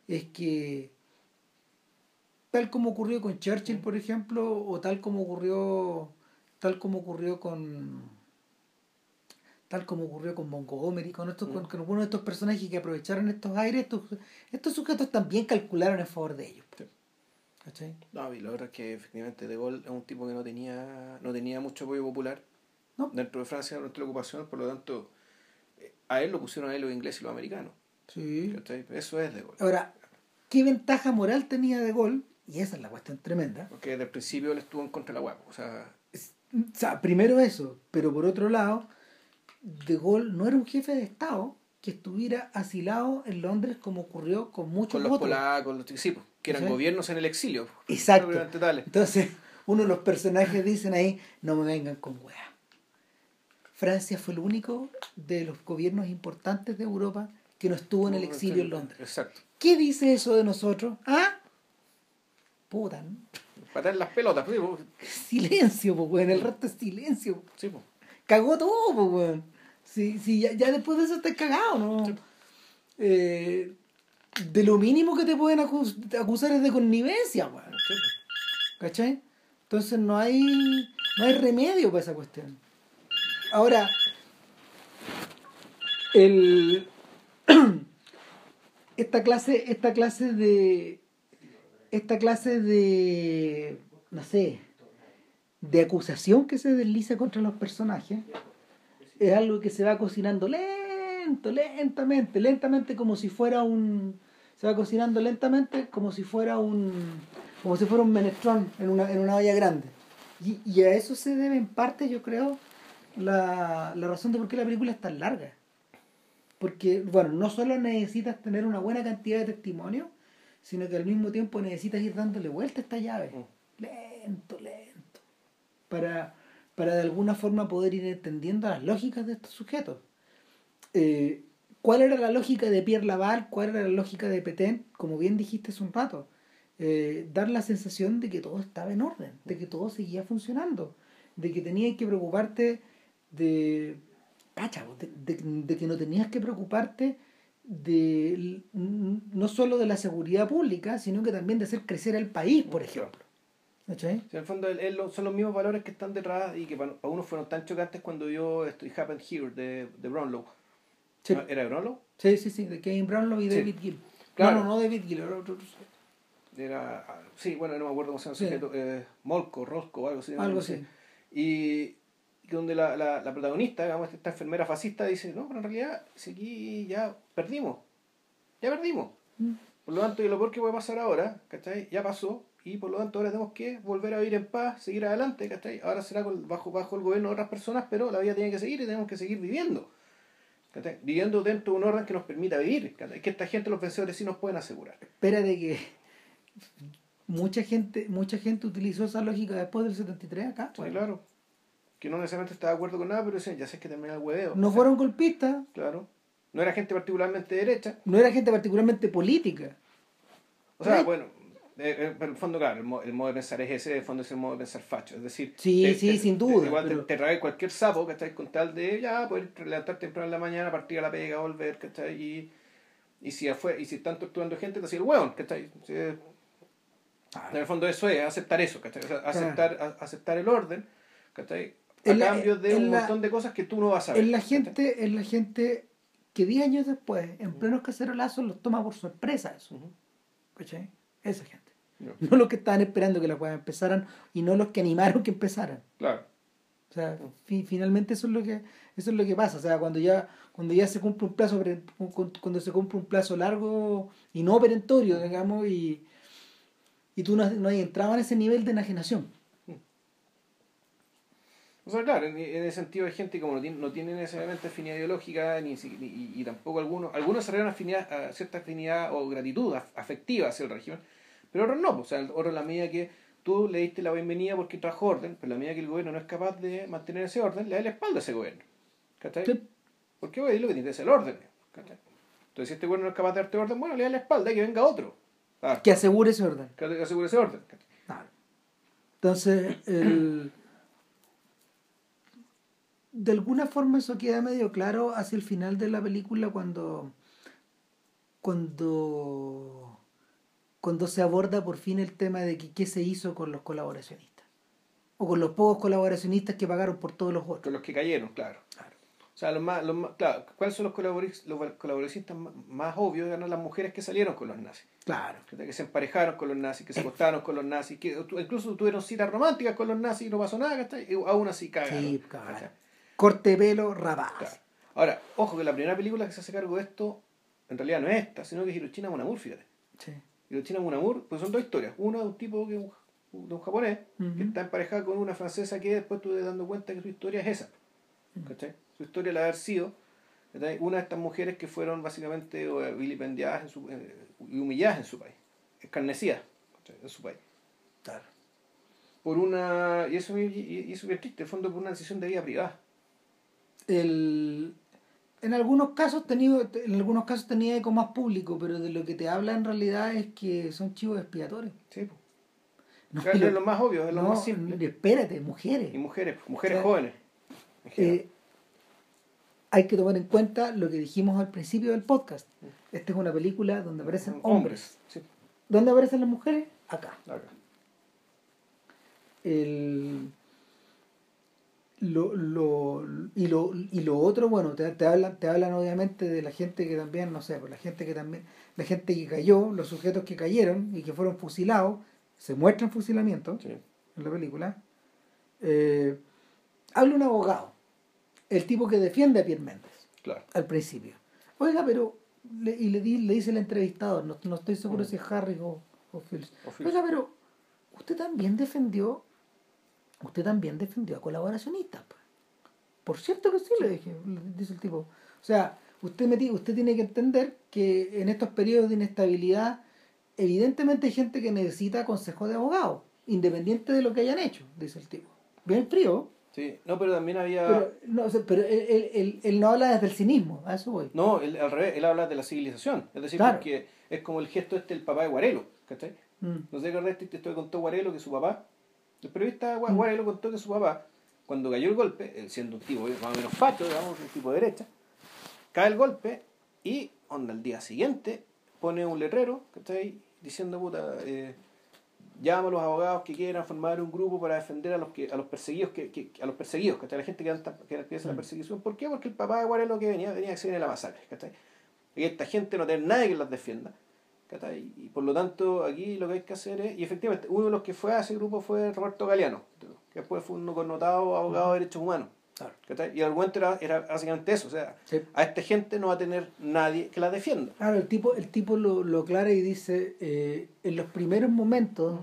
es que tal como ocurrió con Churchill, por ejemplo, o tal como ocurrió tal como ocurrió con tal como ocurrió con Montgomery, con estos, con, con algunos de estos personajes que aprovecharon estos aires, estos, estos sujetos también calcularon en favor de ellos. Sí. ¿Cachai? No, y lo otro es que efectivamente De Gaulle es un tipo que no tenía, no tenía mucho apoyo popular No. dentro de Francia durante la ocupación, por lo tanto, eh, a él lo pusieron a él los ingleses y los americanos. Sí. ¿cachai? Eso es De Gaulle. Ahora, ¿qué ventaja moral tenía De Gaulle? Y esa es la cuestión tremenda. Porque desde el principio él estuvo en contra de la guapo. O sea, O sea, primero eso, pero por otro lado, De Gaulle no era un jefe de Estado que estuviera asilado en Londres como ocurrió con muchos con los otros. polacos, los sí, pues, que eran ¿Sí? gobiernos en el exilio. Exacto. Entonces, uno de los personajes dicen ahí, no me vengan con weá. Francia fue el único de los gobiernos importantes de Europa que no estuvo en el exilio en Londres. Exacto. ¿Qué dice eso de nosotros? ¿Ah? Puta, ¿no? Patar las pelotas, pues, Silencio, pues, weón. El resto es silencio. sí, pues. Cagó todo, pues, weón. Sí, sí, ya, ya después de eso estás cagado, ¿no? Sí. Eh, de lo mínimo que te pueden acus- acusar es de connivencia, weón. Sí, pues. ¿Cachai? Entonces no hay, no hay remedio para esa cuestión. Ahora, el, esta clase, esta clase de, esta clase de, no sé, de acusación que se desliza contra los personajes es algo que se va cocinando lento, lentamente, lentamente como si fuera un, se va cocinando lentamente como si fuera un, como si fuera un menestrón en una, en una olla grande. Y, y a eso se debe en parte, yo creo, la, la razón de por qué la película es tan larga. Porque, bueno, no solo necesitas tener una buena cantidad de testimonios, sino que al mismo tiempo necesitas ir dándole vuelta a esta llave. Lento, lento. Para, para de alguna forma poder ir entendiendo las lógicas de estos sujetos. Eh, ¿Cuál era la lógica de Pierre Laval? ¿Cuál era la lógica de Petén? Como bien dijiste hace un rato, eh, dar la sensación de que todo estaba en orden, de que todo seguía funcionando, de que tenías que preocuparte de, cacha, de, de- de que no tenías que preocuparte de no solo de la seguridad pública, sino que también de hacer crecer el país, por ejemplo. En el fondo él- él lo- son los mismos valores que están detrás y que para, para uno fueron tan chocantes cuando vio esto It Happened Here de, de Brownlow. Sí. ¿No? ¿Era de Brownlow? Sí, sí, sí, de Kevin Brownlow y Sí. David Gill. Claro. No, no, no David Gill, era otro. Era, ah, sí, bueno, no me acuerdo cómo se llama el sujeto, eh, Molko, Rosco o algo así. Algo así. Y y donde la, la, la protagonista, digamos, esta enfermera fascista, dice, no, pero en realidad, si aquí ya perdimos, ya perdimos. Mm. Por lo tanto, y lo peor que puede pasar ahora, ¿cachai? Ya pasó, y por lo tanto ahora tenemos que volver a vivir en paz, seguir adelante, ¿cachai? Ahora será bajo, bajo el gobierno de otras personas, pero la vida tiene que seguir y tenemos que seguir viviendo. ¿cachai? Viviendo dentro de un orden que nos permita vivir, ¿cachai? que esta gente, los vencedores, sí nos pueden asegurar. Espera de que mucha gente, mucha gente utilizó esa lógica después del 73 acá. Sí, pues. claro. Que no necesariamente está de acuerdo con nada, pero decían, ya sé que termina el hueveo. No fueron golpistas, Claro. No era gente particularmente derecha. no era gente particularmente política. O sea, bueno, eh, eh, pero en el fondo, claro, el, mo- el modo de pensar es ese, en el fondo es el modo de pensar facho. Es decir, Sí, sí, sin duda, Igual pero- te, trae cualquier sapo que estáis con tal de ya poder levantar temprano en la mañana, partir a la pega, volver, ¿cachai? Y, y si y si están torturando gente, te hacía el hueón, ¿cachai? Sí, en el fondo eso es aceptar eso, ¿cachai? O sea, aceptar, a- aceptar el orden, ¿cachai? A En la- cambio de en un la- montón de cosas que tú no vas a ver. Es la gente, es la gente que 10 años después, en plenos cacerolazos, los toma por sorpresa eso. Ujú. ¿Cachai? Esa gente. No los que estaban esperando que las cosas empezaran y no los que animaron que empezaran. Claro. O sea, fi- finalmente eso es lo que eso es lo que pasa. O sea, cuando ya cuando ya se cumple un plazo cuando se cumple un plazo largo y no perentorio, digamos, y, y tú no, no has entrado en ese nivel de enajenación. O sea, claro, en, en ese sentido hay gente que como no tiene, no tiene necesariamente afinidad ideológica ni, ni- y, y tampoco algunos, algunos desarrollan afinidad, cierta afinidad o gratitud af- afectiva hacia el régimen, pero otros no, pues, o sea, otros en la medida que tú le diste la bienvenida porque trajo orden, pero la medida que el gobierno no es capaz de mantener ese orden, le da la espalda a ese gobierno. ¿Cachai? Sí. Porque oye, lo que tiene que es el orden. ¿cachai? Entonces si este gobierno no es capaz de darte orden, bueno, le da la espalda y que venga otro. Ah, Que asegure ese orden. que asegure ese orden. ¿cachai? Claro. Entonces, el- de alguna forma eso queda medio claro hacia el final de la película cuando cuando cuando se aborda por fin el tema de que qué se hizo con los colaboracionistas o con los pocos colaboracionistas que pagaron por todos los otros. Con los que cayeron, claro. O sea, los más, los más, claro, ¿cuáles son los, los colaboracionistas más, más obvios? Eran las mujeres que salieron con los nazis. Claro. Que se emparejaron con los nazis, que se acostaron con los nazis, que incluso tuvieron citas románticas con los nazis y no pasó nada. Y aún así cagaron. Sí, cabrón. Corte pelo, rabás. Claro. Ahora, ojo que la primera película que se hace cargo de esto, en realidad no es esta, sino que es Hiroshima fíjate. Sí. Hiroshima Munamur, pues son dos historias. Una de un tipo que es un, de un japonés, que está emparejada con una francesa que después tuve dando cuenta que su historia es esa. ¿cachai? Su historia la de haber sido ¿cachai? una de estas mujeres que fueron básicamente eh, vilipendiadas en su, eh, y humilladas en su país, escarnecidas ¿cachai? en su país. Claro. Por una, y eso, y, y eso es triste, en el fondo por una decisión de vida privada. el, en algunos casos tenido en algunos casos tenía eco más público pero de lo que te habla en realidad es que son chivos expiatorios. Sí, no, Claro, es lo más obvio, es lo no, más simple. espérate mujeres. Y mujeres, mujeres O sea, jóvenes. Eh, hay que tomar en cuenta lo que dijimos al principio del podcast. Esta es una película donde aparecen hombres. Sí, ¿dónde aparecen las mujeres? acá. Acá. el lo, lo, y lo y lo otro bueno te, te hablan te hablan obviamente de la gente que también no sé pues la gente que también la gente que cayó los sujetos que cayeron y que fueron fusilados se muestran fusilamientos Sí. en la película eh, habla un abogado el tipo que defiende a Pierre Méndez Claro. al principio oiga pero le- y le, di- le dice el entrevistador no, no estoy seguro Mm. si es Harry o, o Phillips. oiga pero usted también defendió usted también defendió a colaboracionistas pues". por cierto que sí le dije dice el tipo o sea usted me usted tiene que entender que en estos periodos de inestabilidad evidentemente hay gente que necesita consejo de abogado independiente de lo que hayan hecho dice el tipo bien frío Sí, no, pero también había... pero, no, o sea, pero él, él- él- él no habla desde el cinismo, a eso voy. No, él, al revés, él habla de la civilización. Es decir, Claro. porque es como el gesto este del papá de Guarelo, ¿cachai? Mm. No sé qué acordás, este esto que contó Guarelo que su papá, el periodista Gua- Mm. Guarelo contó que su papá, cuando cayó el golpe, siendo un tipo más o menos facho, digamos, un tipo de derecha, cae el golpe y, onda, al día siguiente, pone un letrero, ¿cachai? Diciendo, puta, eh, llama a los abogados que quieran formar un grupo para defender a los que a los perseguidos que, que- a los perseguidos ¿cachai? la gente que, anda- que empieza la Mm. persecución ¿por qué? porque el papá de Guarelo que venía venía que se viene la masacre ¿cachai? y esta gente no tiene nadie que los defienda. Y por lo tanto aquí lo que hay que hacer es y efectivamente uno de los que fue a ese grupo fue Roberto Galeano que después fue un connotado abogado de derechos humanos Claro. y el argumento era, era básicamente eso o sea Sí. a esta gente no va a tener nadie que la defienda Claro, el tipo, el tipo lo, lo aclara y dice, eh, en los primeros momentos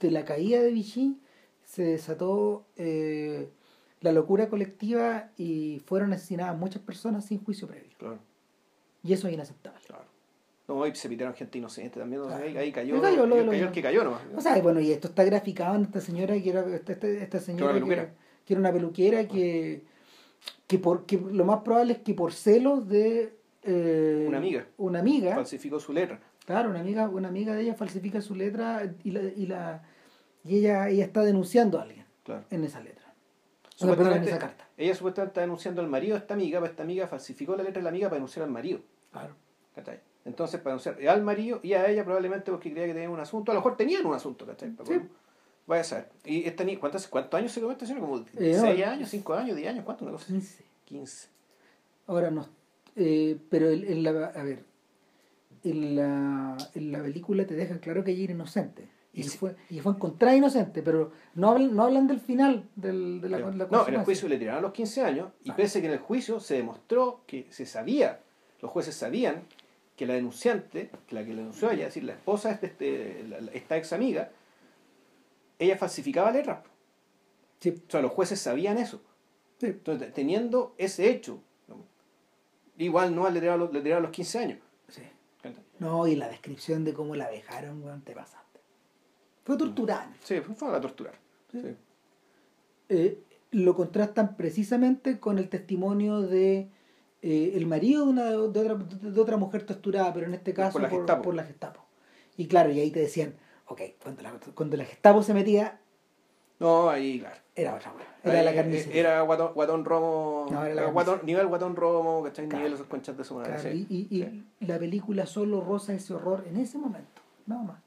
de la caída de Vichy se desató eh, la locura colectiva y fueron asesinadas muchas personas sin juicio previo. claro Y eso es inaceptable. Claro. No, y se pitaron gente inocente también. Claro. ahí, ahí cayó, lo el que cayó nomás. O sea, bueno, y esto está graficado en esta señora que era esta, esta, esta señora que, peluquera. que era una peluquera que, que, por, que lo más probable es que por celos de eh, Una amiga. una amiga falsificó su letra. Claro, una amiga, una amiga de ella falsifica su letra y la, y la y ella, ella está denunciando a alguien Claro. en esa letra. O sea, perdón, en esa carta. ella supuestamente está denunciando al marido de esta amiga, pero esta amiga falsificó la letra de la amiga para denunciar al marido. Claro. ¿cachai? Entonces, para denunciar al marido y a ella probablemente porque creía que tenían un asunto. A lo mejor tenían un asunto, ¿cachai? Sí. Vaya a saber. ¿Y esta ni ¿cuántos, ¿Cuántos años se comete, señor? ¿Como Eh, no. 6 años, 5 años, 10 años? ¿Cuánto? Una cosa así. 15. 15. Ahora no, Eh, pero en, en la, a ver, en la, en la película te dejan claro que ella era inocente. Y, fue, y fue encontrada inocente, pero no hablan, no hablan del final del, de la, la no, en el juicio le tiraron los 15 años y Ah. pese que en el juicio se demostró que se sabía, los jueces sabían que la denunciante, que la que le denunció a ella, es decir, la esposa de este, la- la- esta ex amiga, ella falsificaba letras. Sí, O sea, los jueces sabían eso. sí. Entonces, teniendo ese hecho, igual no le tiraron le tiraron los 15 años. Sí. No, y la descripción de cómo la dejaron, weón, te pasaste. Fue torturada. Sí, fue, fue a torturar. Eh, lo contrastan precisamente con el testimonio de eh, el marido de, una, de, otra, de otra mujer torturada, pero en este caso Por la Gestapo. por la Gestapo. Y claro, y ahí te decían, ok, cuando la, cuando la Gestapo se metía, No, ahí, claro. era otra Era Ahí, la carnicería. Era guatón, guatón romo. No, era la guatón- nivel guatón romo, ¿cachai? Claro. Nivel esos conchas de su madre. Claro, sí. y y- la película solo roza ese horror en ese momento, nada más.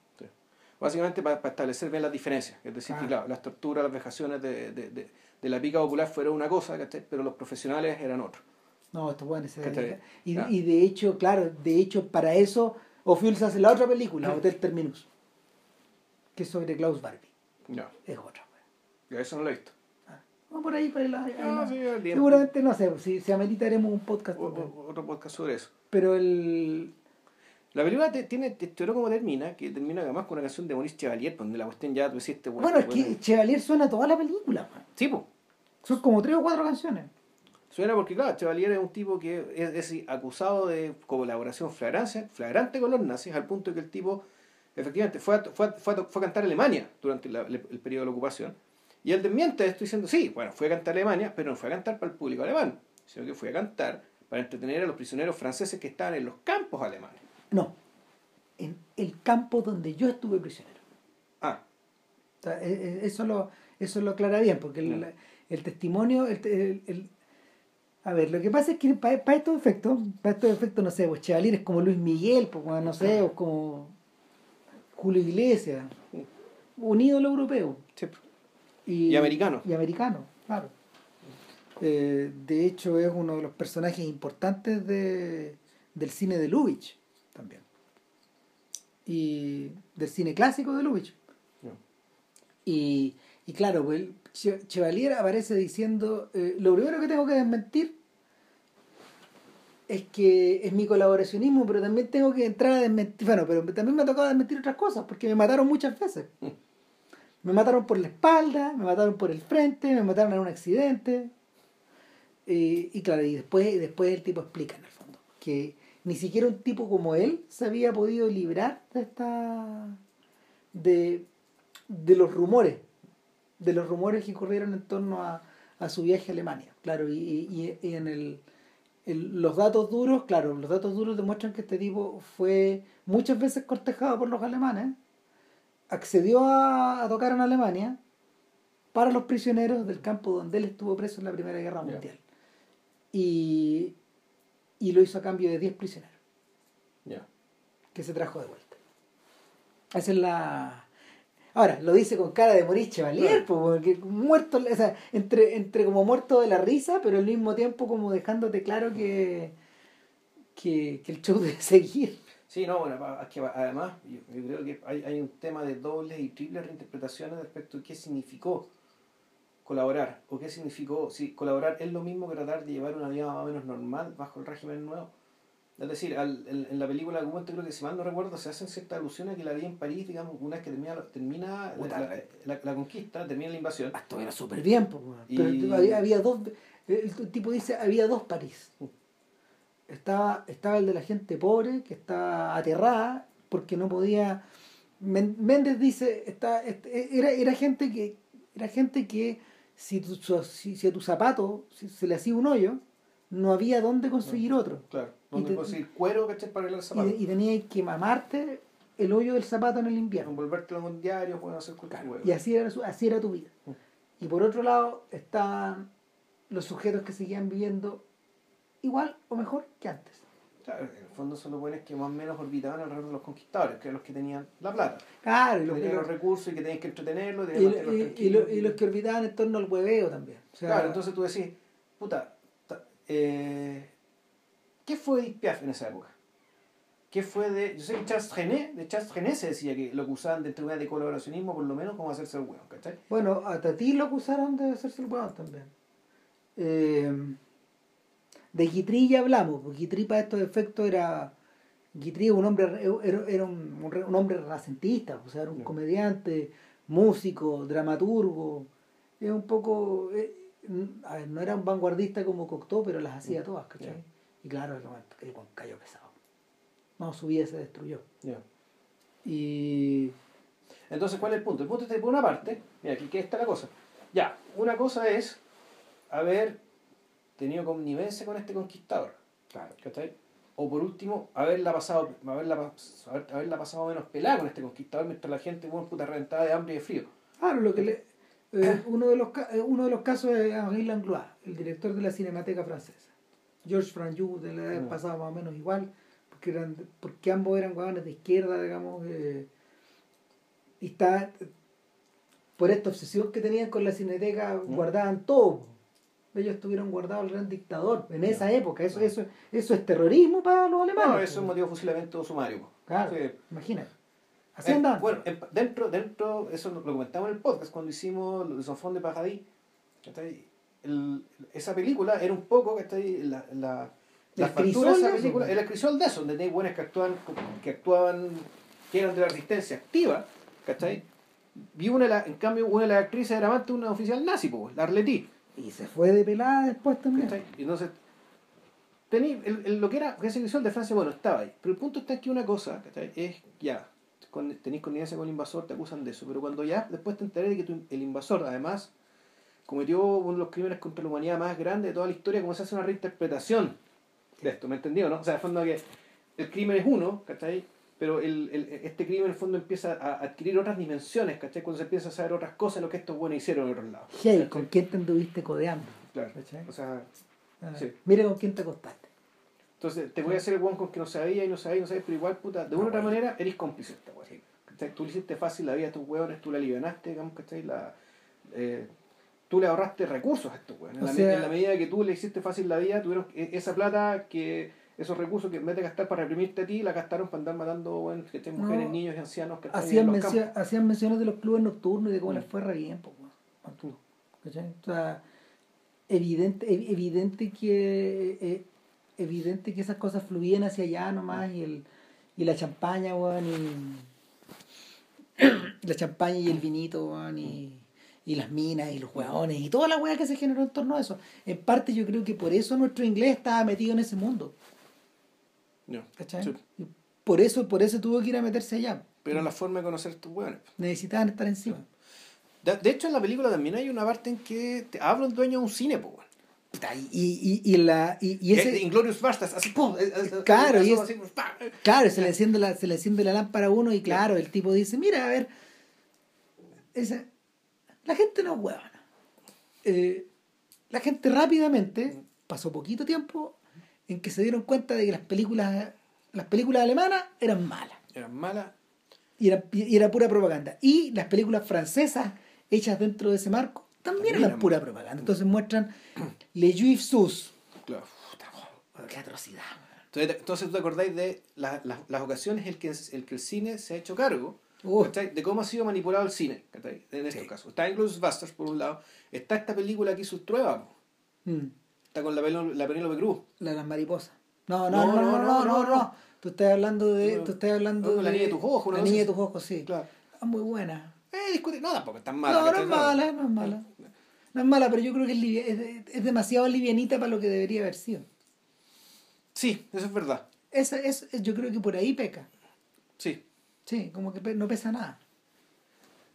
Básicamente para, establecer bien las diferencias. Es decir, que claro, las torturas, las vejaciones de, de, de, de la pica popular fueron una cosa, ¿cachai? pero los profesionales eran otros. No, estos buenos se dedican- Y, y de hecho, claro, de hecho, para eso, O'Fields hace la otra película. Hotel Terminus, que es sobre Klaus Barbie. No, Es otra. yo eso no lo he visto. No, por ahí, por ahí, la- No, la- sí. Seguramente, no sé, si, si ameritaremos un podcast. O- también. o- otro podcast sobre eso. Pero el. La película te, tiene, te historió como termina, que termina además con una canción de Maurice Chevalier, donde la cuestión ya tú decís este Bueno, es que Chevalier suena toda la película. weón. Sí, pues. Son como tres o cuatro canciones. Suena porque, claro, Chevalier es un tipo que es, es acusado de colaboración flagrante, flagrante con los nazis, al punto de que el tipo, efectivamente, fue a, fue a- fue a- fue a cantar a Alemania durante la- el, el periodo de la ocupación. Y él desmiente esto diciendo, sí, bueno, fue a cantar a Alemania, pero no fue a cantar para el público alemán, sino que fue a cantar para entretener a los prisioneros franceses que estaban en los campos alemanes. No. En el campo donde yo estuve prisionero. Ah, e- e- eso lo, eso lo aclara bien, porque el, el testimonio, el- el- a ver, lo que pasa es que para, estos efectos, para estos efectos, no sé, pues Chevalier es como Luis Miguel, pues no sé, o como Julio Iglesias, un ídolo europeo. sí. Y, Y americano. Y americano, claro. Eh, de hecho, es uno de los personajes importantes de, del cine de Lubitsch también. Y del cine clásico de Lubitsch. Y, y claro, pues, Chevalier aparece diciendo, eh, lo primero que tengo que desmentir es que es mi colaboracionismo, pero también tengo que entrar a desmentir, bueno, pero también me ha tocado desmentir otras cosas, porque me mataron muchas veces. Me mataron por la espalda, me mataron por el frente, me mataron en un accidente. Eh, y claro, y después, después el tipo explica en el fondo que ni siquiera un tipo como él se había podido librar de esta de, de los rumores, de los rumores que corrieron en torno a, a su viaje a Alemania. Claro, y, y- y en el, el- los datos duros, claro, los datos duros demuestran que este tipo fue muchas veces cortejado por los alemanes, accedió a, a tocar en Alemania para los prisioneros del campo donde él estuvo preso en la Primera Guerra. Mundial. Y, y lo hizo a cambio de 10 prisioneros Ya. que se trajo de vuelta. Esa es la. Ahora, lo dice con cara de Maurice Chevalier, Claro. porque muerto, o sea, entre, entre como muerto de la risa, pero al mismo tiempo como dejándote claro que, que, que el show debe seguir. Sí, no, bueno, que además yo, yo creo que hay, hay un tema de dobles y triples reinterpretaciones respecto a qué significó colaborar o qué significó, si colaborar es lo mismo que tratar de llevar una vida más o menos normal bajo el régimen nuevo. Es decir, al- en, en la película Argumento creo que si mal no recuerdo se hacen ciertas alusiones a que la vida en París, digamos, una vez que termina, termina la, Puta. la- la- la conquista, termina la invasión. Esto era súper bien, pues. Y- pero había, había dos. El tipo dice: había dos París. Estaba, estaba el de la gente pobre, que estaba aterrada porque no podía. Méndez dice: está, este, era, era gente que era gente que si, tu, si, si a tu zapato si se le hacía un hoyo, no había dónde conseguir otro. Claro, donde conseguir cuero, ¿cachai? Para arreglar el Y, zapato. y tenías que mamarte el hoyo del zapato en el invierno. Envolvértelo en un diario, pueden hacer cualquier huevo. Y así era, su- así era tu vida. Mm. Y por otro lado están los sujetos que seguían viviendo igual o mejor que antes. Claro, en el fondo son los buenos que más o menos orbitaban alrededor de los conquistadores, que eran los que tenían la plata. Claro, y que los, tenían y los los- recursos y que tenían que entretenerlos, y- tenían que y- los- y los que orbitaban en torno al hueveo también. O sea, Claro, entonces tú decís, puta, ta- eh, ¿qué ¿qué fue de Piaf en esa época? ¿Qué fue de.? Yo sé que Charles René, de Charles René se decía que lo que usaban de una de colaboracionismo, por lo menos, como hacerse el hueón, ¿cachai? Bueno, a Tati lo acusaron de hacerse el hueón también. Eh, de Guitry ya hablamos, porque Guitry para estos efectos era. Guitry un hombre, era, era un, un, hombre renacentista, o sea, era un comediante, músico, dramaturgo. Es un poco. Eh, a ver, no era un vanguardista como Cocteau, pero las hacía todas, ¿cachai? Y claro, el, el cayó pesado no, su vida se destruyó. Y. Entonces, ¿cuál es el punto? El punto es que, por una parte, mira, aquí que está la cosa. Ya, una cosa es haber tenido connivencia con este conquistador. Claro. O por último, haberla pasado, haberla, haberla pasado menos pelada con este conquistador mientras la gente, bueno, puta, reventada de hambre y de frío. Claro, lo que le, eh, uno, de los, eh, uno de los casos es Henri Langlois, el director de la Cinemateca Francesa. Georges Franju, de la edad mm. pasada más o menos igual porque ambos eran huevones de izquierda, digamos, eh, y está por esta obsesión que tenían con la cineteca, mm. guardaban todo. Ellos estuvieron guardados al gran dictador en esa época. Eso, eso, eso es terrorismo para los alemanes. No, eso es motivo de fusilamiento sumario. Claro, imagínate. Así eh, Bueno, dentro, dentro, eso lo, comentamos en el podcast cuando hicimos el Sofón de Pajadí. Esa película era un poco que la, la la factura de esa película, el crisol de eso, donde hay buenas que actuaban, que actuaban, que eran de la resistencia activa, ¿cachai? Vi una en cambio, una de las actrices era amante de una oficial nazi, pues, la Arletí. Y se fue de pelada después también. ¿cachai? Y entonces, tení, el, lo que era ese crisol de Francia, bueno, estaba ahí. Pero el punto está que una cosa, ¿cachai? Es, ya, con, tenéis connivencia con el invasor, te acusan de eso. Pero cuando ya después te enteré de que el invasor, además, cometió uno de los crímenes contra la humanidad más grandes de toda la historia, como se hace una reinterpretación de esto, ¿me entendió? ¿no? O sea, en el fondo que el crimen es uno, ¿cachai? Pero el, el, este crimen en el fondo empieza a adquirir otras dimensiones, ¿cachai? Cuando se empieza a saber otras cosas de lo que estos buenos hicieron en otros lados. Hey, ¿con quién te anduviste codeando? Claro. ¿cachai? O sea, ah, sí. Mira con quién te acostaste. Entonces, te voy a hacer el buen con que no sabía y no sabía y no sabía, pero igual, puta, de una u otra manera, eres cómplice esta Tú le hiciste fácil la vida a estos hueones, tú la alivianaste, digamos, ¿cachai? La, eh, tú le ahorraste recursos a estos weones. En, la medida que tú le hiciste fácil la vida, tuvieron e, esa plata que esos recursos que en vez de gastar para reprimirte a ti, la gastaron para andar matando bueno, que estén mujeres, niños y ancianos que hacían, hacían menciones de los clubes nocturnos y de cómo mm. les fue re bien. Pues, o sea, evidente, evidente que eh, evidente que esas cosas fluían hacia allá nomás y el y la champaña, weón, y la champaña y el vinito, weón, y y las minas y los hueones y toda la hueá que se generó en torno a eso. En parte yo creo que por eso nuestro inglés estaba metido en ese mundo. ¿Cachai? Por eso, por eso tuvo que ir a meterse allá. Pero la forma de conocer tus hueones. Necesitaban estar encima. De, hecho, en la película también hay una parte en que te habla un dueño de un cine, pues. Y, y, y, la y, ese Inglorious Bastards así pum claro y claro se le enciende la se le enciende la lámpara a uno y claro el tipo dice mira a ver esa la gente no es huevona. Eh, la gente rápidamente, pasó poquito tiempo, en que se dieron cuenta de que las películas, las películas alemanas eran malas. Eran malas. Y era, y era pura propaganda. Y las películas francesas hechas dentro de ese marco también, eran, pura propaganda. Entonces muestran Le Juif Sus. Claro. Qué atrocidad. Entonces, tú te acordáis de las ocasiones en que, el que el cine se ha hecho cargo de cómo ha sido manipulado el cine, en estos casos. Está Inglourious Basterds, por un lado. Está esta película que hizo Trueba. Mm. Está con la, la Penélope Cruz. La de las mariposas. No, no, no, no, no, no, no, Tú estás hablando de... Tú estás hablando de... La niña de tus ojos. La niña de tus ojos, sí. Claro. Es muy buena. Eh, discute. No, tampoco es tan mala. No, no es mala, no es mala. No es mala, pero yo creo que es, es, es demasiado livianita para lo que debería haber sido. Sí, eso es verdad. Esa, es, yo creo que por ahí peca. Sí. Sí, como que no pesa nada.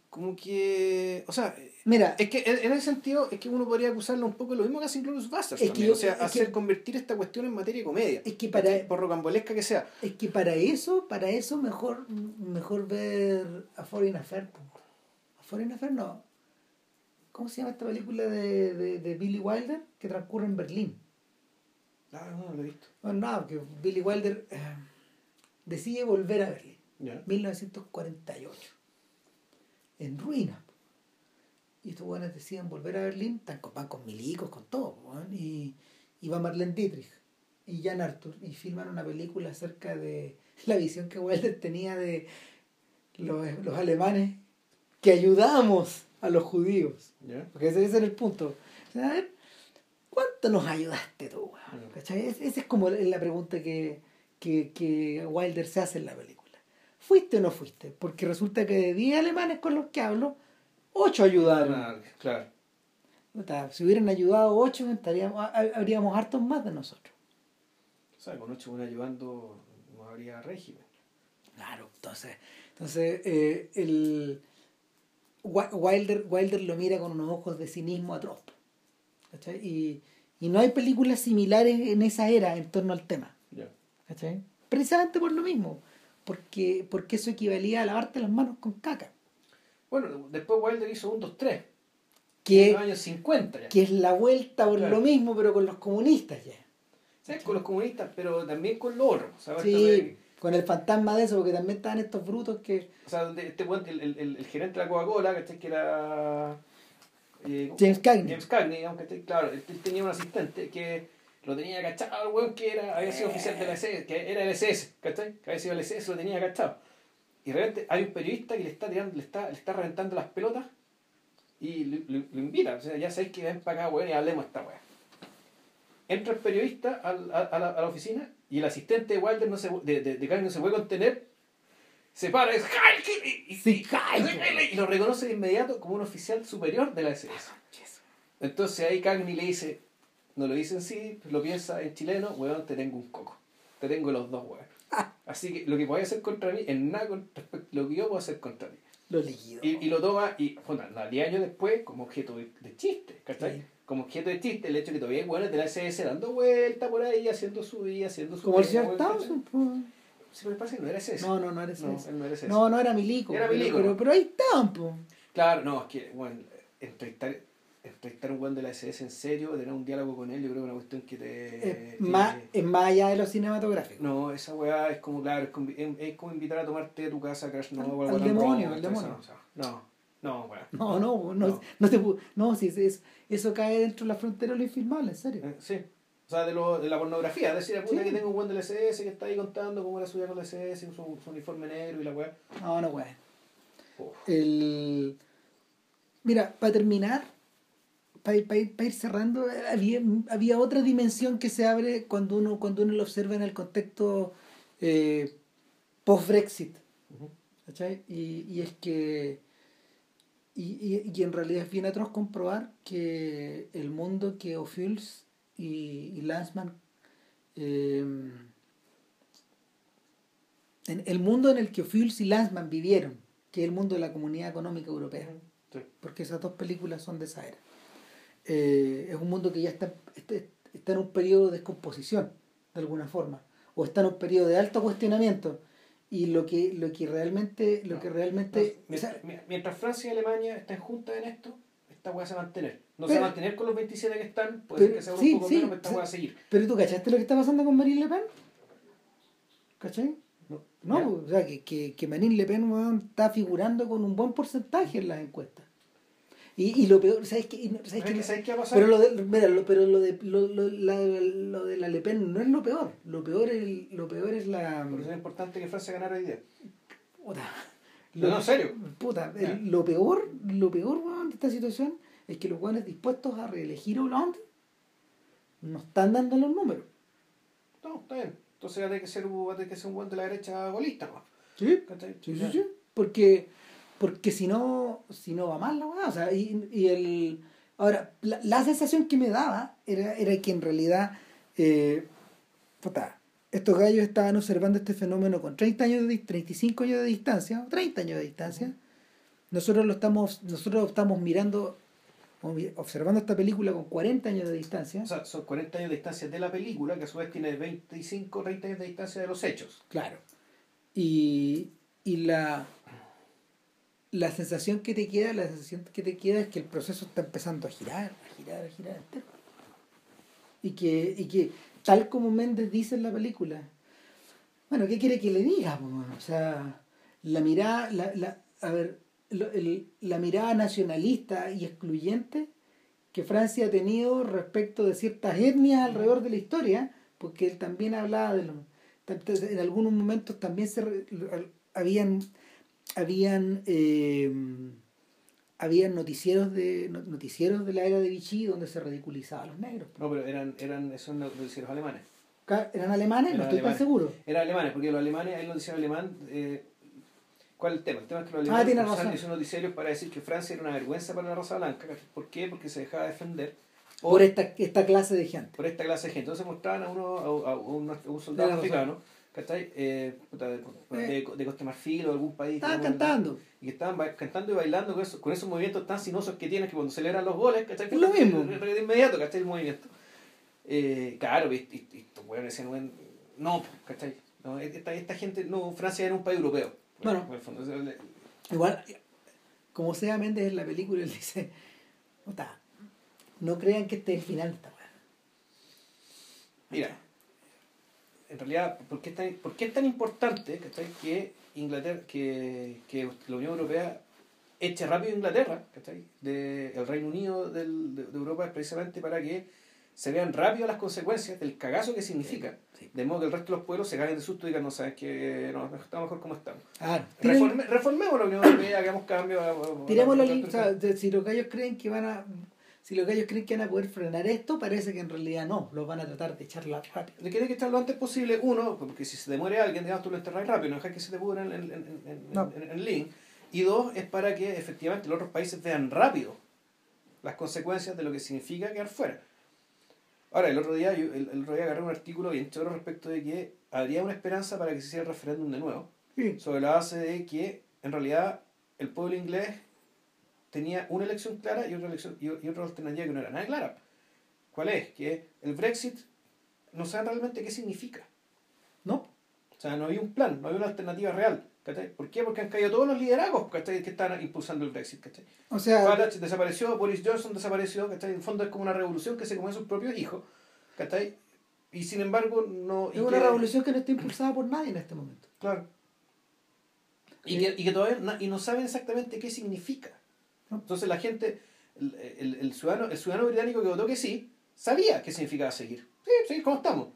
Como que. O sea. Mira. Es que en ese sentido es que uno podría acusarlo un poco de lo mismo que hace Includus Bastards. Es que o sea, hacer convertir esta cuestión en materia de comedia. Es que para. Por rocambolesca que sea. Es que para eso, para eso mejor, mejor ver a Foreign Affair. A Foreign Affair no. ¿Cómo se llama esta película de, de, de Billy Wilder? Que transcurre en Berlín. Ah, no, no lo he visto. Bueno, no, que Billy Wilder eh, decide volver a Berlín 1948. En ruinas. Y estos buenos deciden volver a Berlín, están con, van con milicos, con todo. y, y va Marlene Dietrich. y Jan Arthur y filman una película acerca de la visión que Wilder tenía de los, los alemanes que ayudamos a los judíos. Porque ese, ese, era el punto. a ver, ¿cuánto nos ayudaste tú? Esa es como la pregunta que, que, que Wilder se hace en la película. ¿Fuiste o no fuiste? Porque resulta que de 10 alemanes con los que hablo, 8 ayudaron. Ah, claro. Si hubieran ayudado 8, estaríamos, habríamos hartos más de nosotros. O sea, con 8 ayudando no habría régimen. Claro, entonces, entonces eh, el Wilder, Wilder lo mira con unos ojos de cinismo atroz. ¿cachai? Y, y no hay películas similares en esa era en torno al tema. ¿cachai? Precisamente por lo mismo, porque, porque eso equivalía a lavarte las manos con caca. Bueno, después Wilder hizo un 2-3. Que, en los años 50 ya. Que es la vuelta por lo mismo, pero con los comunistas ya. ¿Sí? Con los comunistas, pero también con los otros. Sí, con el fantasma de eso, porque también estaban estos brutos que. O sea, este el, el, el, gerente de la Coca-Cola, Que era. Eh, James Cagney. James Cagney, aunque claro, él tenía un asistente que lo tenía cachado, el weón que era, había sido oficial de la SS, que era el SS, ¿cachai? Que había sido el SS, lo tenía cachado. Y realmente hay un periodista que le está tirando, le está, le está reventando las pelotas y lo, invita. O sea, ya sabéis que ven para acá, weón, y hablemos esta weá. Entra el periodista a, a, a, la, a, la, oficina y el asistente de Walter no se, de, de, de no se puede contener. Se para y, y, y, y, lo reconoce de inmediato como un oficial superior de la SS. Entonces ahí Cagney le dice, no lo dice en sí, lo piensa en chileno, weón, te tengo un coco. Te tengo los dos, weón. Así que lo que podéis hacer contra mí es nada con respecto lo que yo puedo hacer contra ti. Lo líquido. Y, y, lo toma, y bueno, 10 años después, como objeto de, chiste, ¿cachai? Como objeto de chiste, el hecho de que todavía hay buenos de la SS dando vuelta por ahí, haciendo su vida, haciendo su Como el señor Townsend. Sí, me parece que no era ese. No, no, no era ese. No, no, era, no, no era Milico. Era Milico. Pero, pero, ahí estaban, pues. Claro, no, es que, bueno, entrevistar entrevistar a un weón de la SS en serio, tener un diálogo con él, yo creo que es una cuestión que te. Es, más, es más allá de lo cinematográfico. No, esa weá es como, claro, es como, es, como invitar a tomarte de tu casa Crash no, al, al demonio, al demonio. No, no, weá. No, no, no, no, te, no si es, eso cae dentro de la frontera de lo infilmable, en serio. Eh, sí. O sea, de, lo, de la pornografía, es decir, puta que tengo un buen del SS que está ahí contando cómo era su vida con la SS, su, su uniforme negro y la weá. No, no, weá. El... Mira, para terminar, para ir, ir, cerrando, había, había otra dimensión que se abre cuando uno, cuando uno lo observa en el contexto eh, post-Brexit. y, y, es que, y, y, en realidad es bien atroz comprobar que el mundo que O'Fields y, y Lansman, eh, en el mundo en el que O'Fields y Lansman vivieron, que es el mundo de la Comunidad Económica Europea, porque esas dos películas son de esa era eh, es un mundo que ya está, está, en un periodo de descomposición, de alguna forma, o está en un periodo de alto cuestionamiento. Y lo que, lo que realmente... Lo que realmente mientras, Francia y Alemania estén juntas en esto, esta hueá se va a mantener. No se va a mantener con los 27 que están, puede ser que sea un poco menos, pero esta hueá a seguir. Pero tú cachaste lo que está pasando con Marine Le Pen? ¿Cachai? No, no o sea, que, que, que Marine Le Pen está figurando con un buen porcentaje en las encuestas. Y, y lo peor, ¿sabes qué? ¿Sabes qué? ¿Sabes qué va a pasar? Pero lo de, mira, lo, pero lo de, lo, lo, la, lo de la Le Pen no es lo peor. Lo peor es, lo peor es la... Por eso es importante que Francia ganara hoy día. Puta. Lo, no, en serio. Puta, lo peor, lo peor, de esta situación es que los buenos dispuestos a reelegir a Hollande no están dando los números. No, está bien. Entonces va a tener que ser, va a tener que ser un buen de la derecha golista, ¿no? Sí, sí, sí, sí. Porque porque si no, si no va mal la weá, o sea, y, y el... Ahora, la, la, sensación que me daba era, era que en realidad, eh, puta, estos gallos estaban observando este fenómeno con 30 años de 35 años de distancia, 30 años de distancia. Nosotros lo estamos, nosotros estamos mirando, observando esta película con 40 años de distancia. O sea, son 40 años de distancia de la película, que a su vez tiene 25, 30 años de distancia de los hechos. Claro. Y, y la la sensación que te queda, la sensación que te queda es que el proceso está empezando a girar, a girar, a girar. Y que, y que tal como Méndez dice en la película, bueno, ¿qué quiere que le diga? O sea, la mirada, la, la, a ver, el, la mirada nacionalista y excluyente que Francia ha tenido respecto de ciertas etnias alrededor de la historia, porque él también hablaba de lo... En algunos momentos también se habían habían eh, habían noticieros de noticieros de la era de Vichy donde se ridiculizaba a los negros. No, pero eran eran esos noticieros alemanes. ¿Eran alemanes? no estoy tan seguro. Eran alemanes, porque los alemanes, el noticiero alemán, eh, ¿cuál es el tema? El tema es que los ah, alemanes usaban esos noticiarios para decir que Francia era una vergüenza para la Raza Blanca. ¿Por qué? Porque se dejaba defender por, esta, esta clase de gente. Por esta clase de gente. Entonces mostraban a uno, a, un, soldado africano, ¿cachai? Eh, de, de, de, Costa Marfil o algún país. Estaban cantando. Y que estaban cantando y bailando con, con esos movimientos tan sinuosos que tienen que cuando celebran los goles, ¿cachai? Es lo mismo. De inmediato, ¿cachai? El movimiento. Eh, claro, y, estos hueones decían, no, ¿cachai? No, esta, esta gente, no, Francia era un país europeo. Bueno, igual, como sea Méndez en la película, él dice, no está no crean que este es el final de esta Mira, en realidad, ¿por qué es tan, por qué es tan importante que Inglaterra, que, que la Unión Europea eche rápido a Inglaterra, de, el Reino Unido del, de, Europa es precisamente para que se vean rápido las consecuencias del cagazo que significa, de modo que el resto de los pueblos se caguen de susto y digan, no sabes que no, estamos mejor como estamos. reformemos la Unión Europea, hagamos cambios. Tiremos la lista, si los gallos creen que van a si los gallos creen que van a poder frenar esto, parece que en realidad no, los van a tratar de echar rápido. De que que echar lo antes posible, uno, porque si se te muere alguien, digamos, tú lo enterras rápido, no dejas que se te pudra en, en, en, en, link. Y dos, es para que efectivamente los otros países vean rápido las consecuencias de lo que significa quedar fuera. Ahora, el otro día, yo, el, otro día agarré un artículo bien choro respecto de que habría una esperanza para que se hiciera el referéndum de nuevo, sobre la base de que en realidad el pueblo inglés tenía una elección clara y otra, elección, y, otra alternativa que no era nada clara. ¿Cuál es? Que el Brexit no sabe realmente qué significa. ¿No? O sea, no había un plan, no había una alternativa real. ¿Por qué? Porque han caído todos los liderazgos que están impulsando el Brexit. O sea, Farage desapareció, Boris Johnson desapareció. En el fondo es como una revolución que se come a sus propios hijos. Y sin embargo, no. Es una revolución que no está impulsada por nadie en este momento. Claro. Y, que, y que todavía y no saben exactamente qué significa. Entonces la gente, el, el, ciudadano, el ciudadano británico que votó que sí, sabía qué significaba seguir. Sí, seguir como estamos.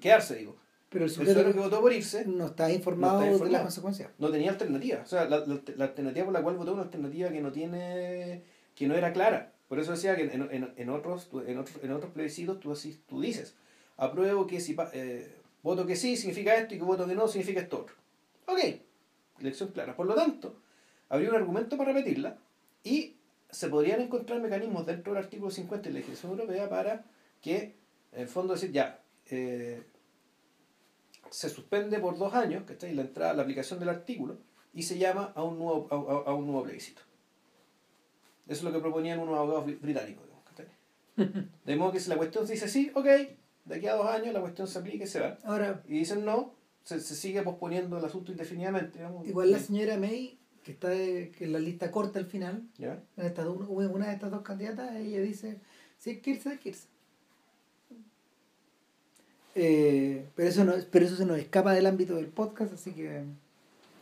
quedarse, digo. Pero el ciudadano que votó por irse no está informado, de las consecuencias. No tenía alternativa. O sea, la, la, alternativa por la cual votó es una alternativa que no tiene, que no era clara. Por eso decía que en, en, en otros, en, otros, en otros plebiscitos tú, así, tú dices, apruebo que si eh, voto que sí significa esto y que voto que no significa esto otro. Ok, elección clara. Por lo tanto, habría un argumento para repetirla y se podrían encontrar mecanismos dentro del artículo 50 de la legislación europea para que, en el fondo, decir, ya, eh, se suspende por dos años que la entrada, la aplicación del artículo y se llama a un nuevo, a, un nuevo plebiscito. Eso es lo que proponían unos abogados británicos. De modo que si la cuestión se dice sí, ok, de aquí a dos años la cuestión se aplica y se va. Ahora, y dicen no, se, se sigue posponiendo el asunto indefinidamente. igual la señora May que está que en la lista corta al final, en esta, una de estas dos candidatas, ella dice, si es que irse. Eh, pero, eso no, pero eso se nos escapa del ámbito del podcast, así que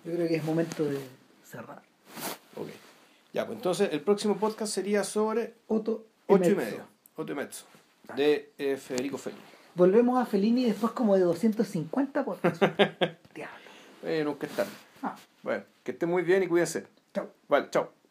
yo creo que es momento de cerrar. Ok. Ya, pues entonces el próximo podcast sería sobre Otto Ocho y medio. Otto Mezzo, de eh, Federico Fellini. Volvemos a Fellini después como de 250 podcasts. Diablo. Eh, nunca es tarde. Ah. Bueno, que esté muy bien y cuídense. Chao. Vale, chao.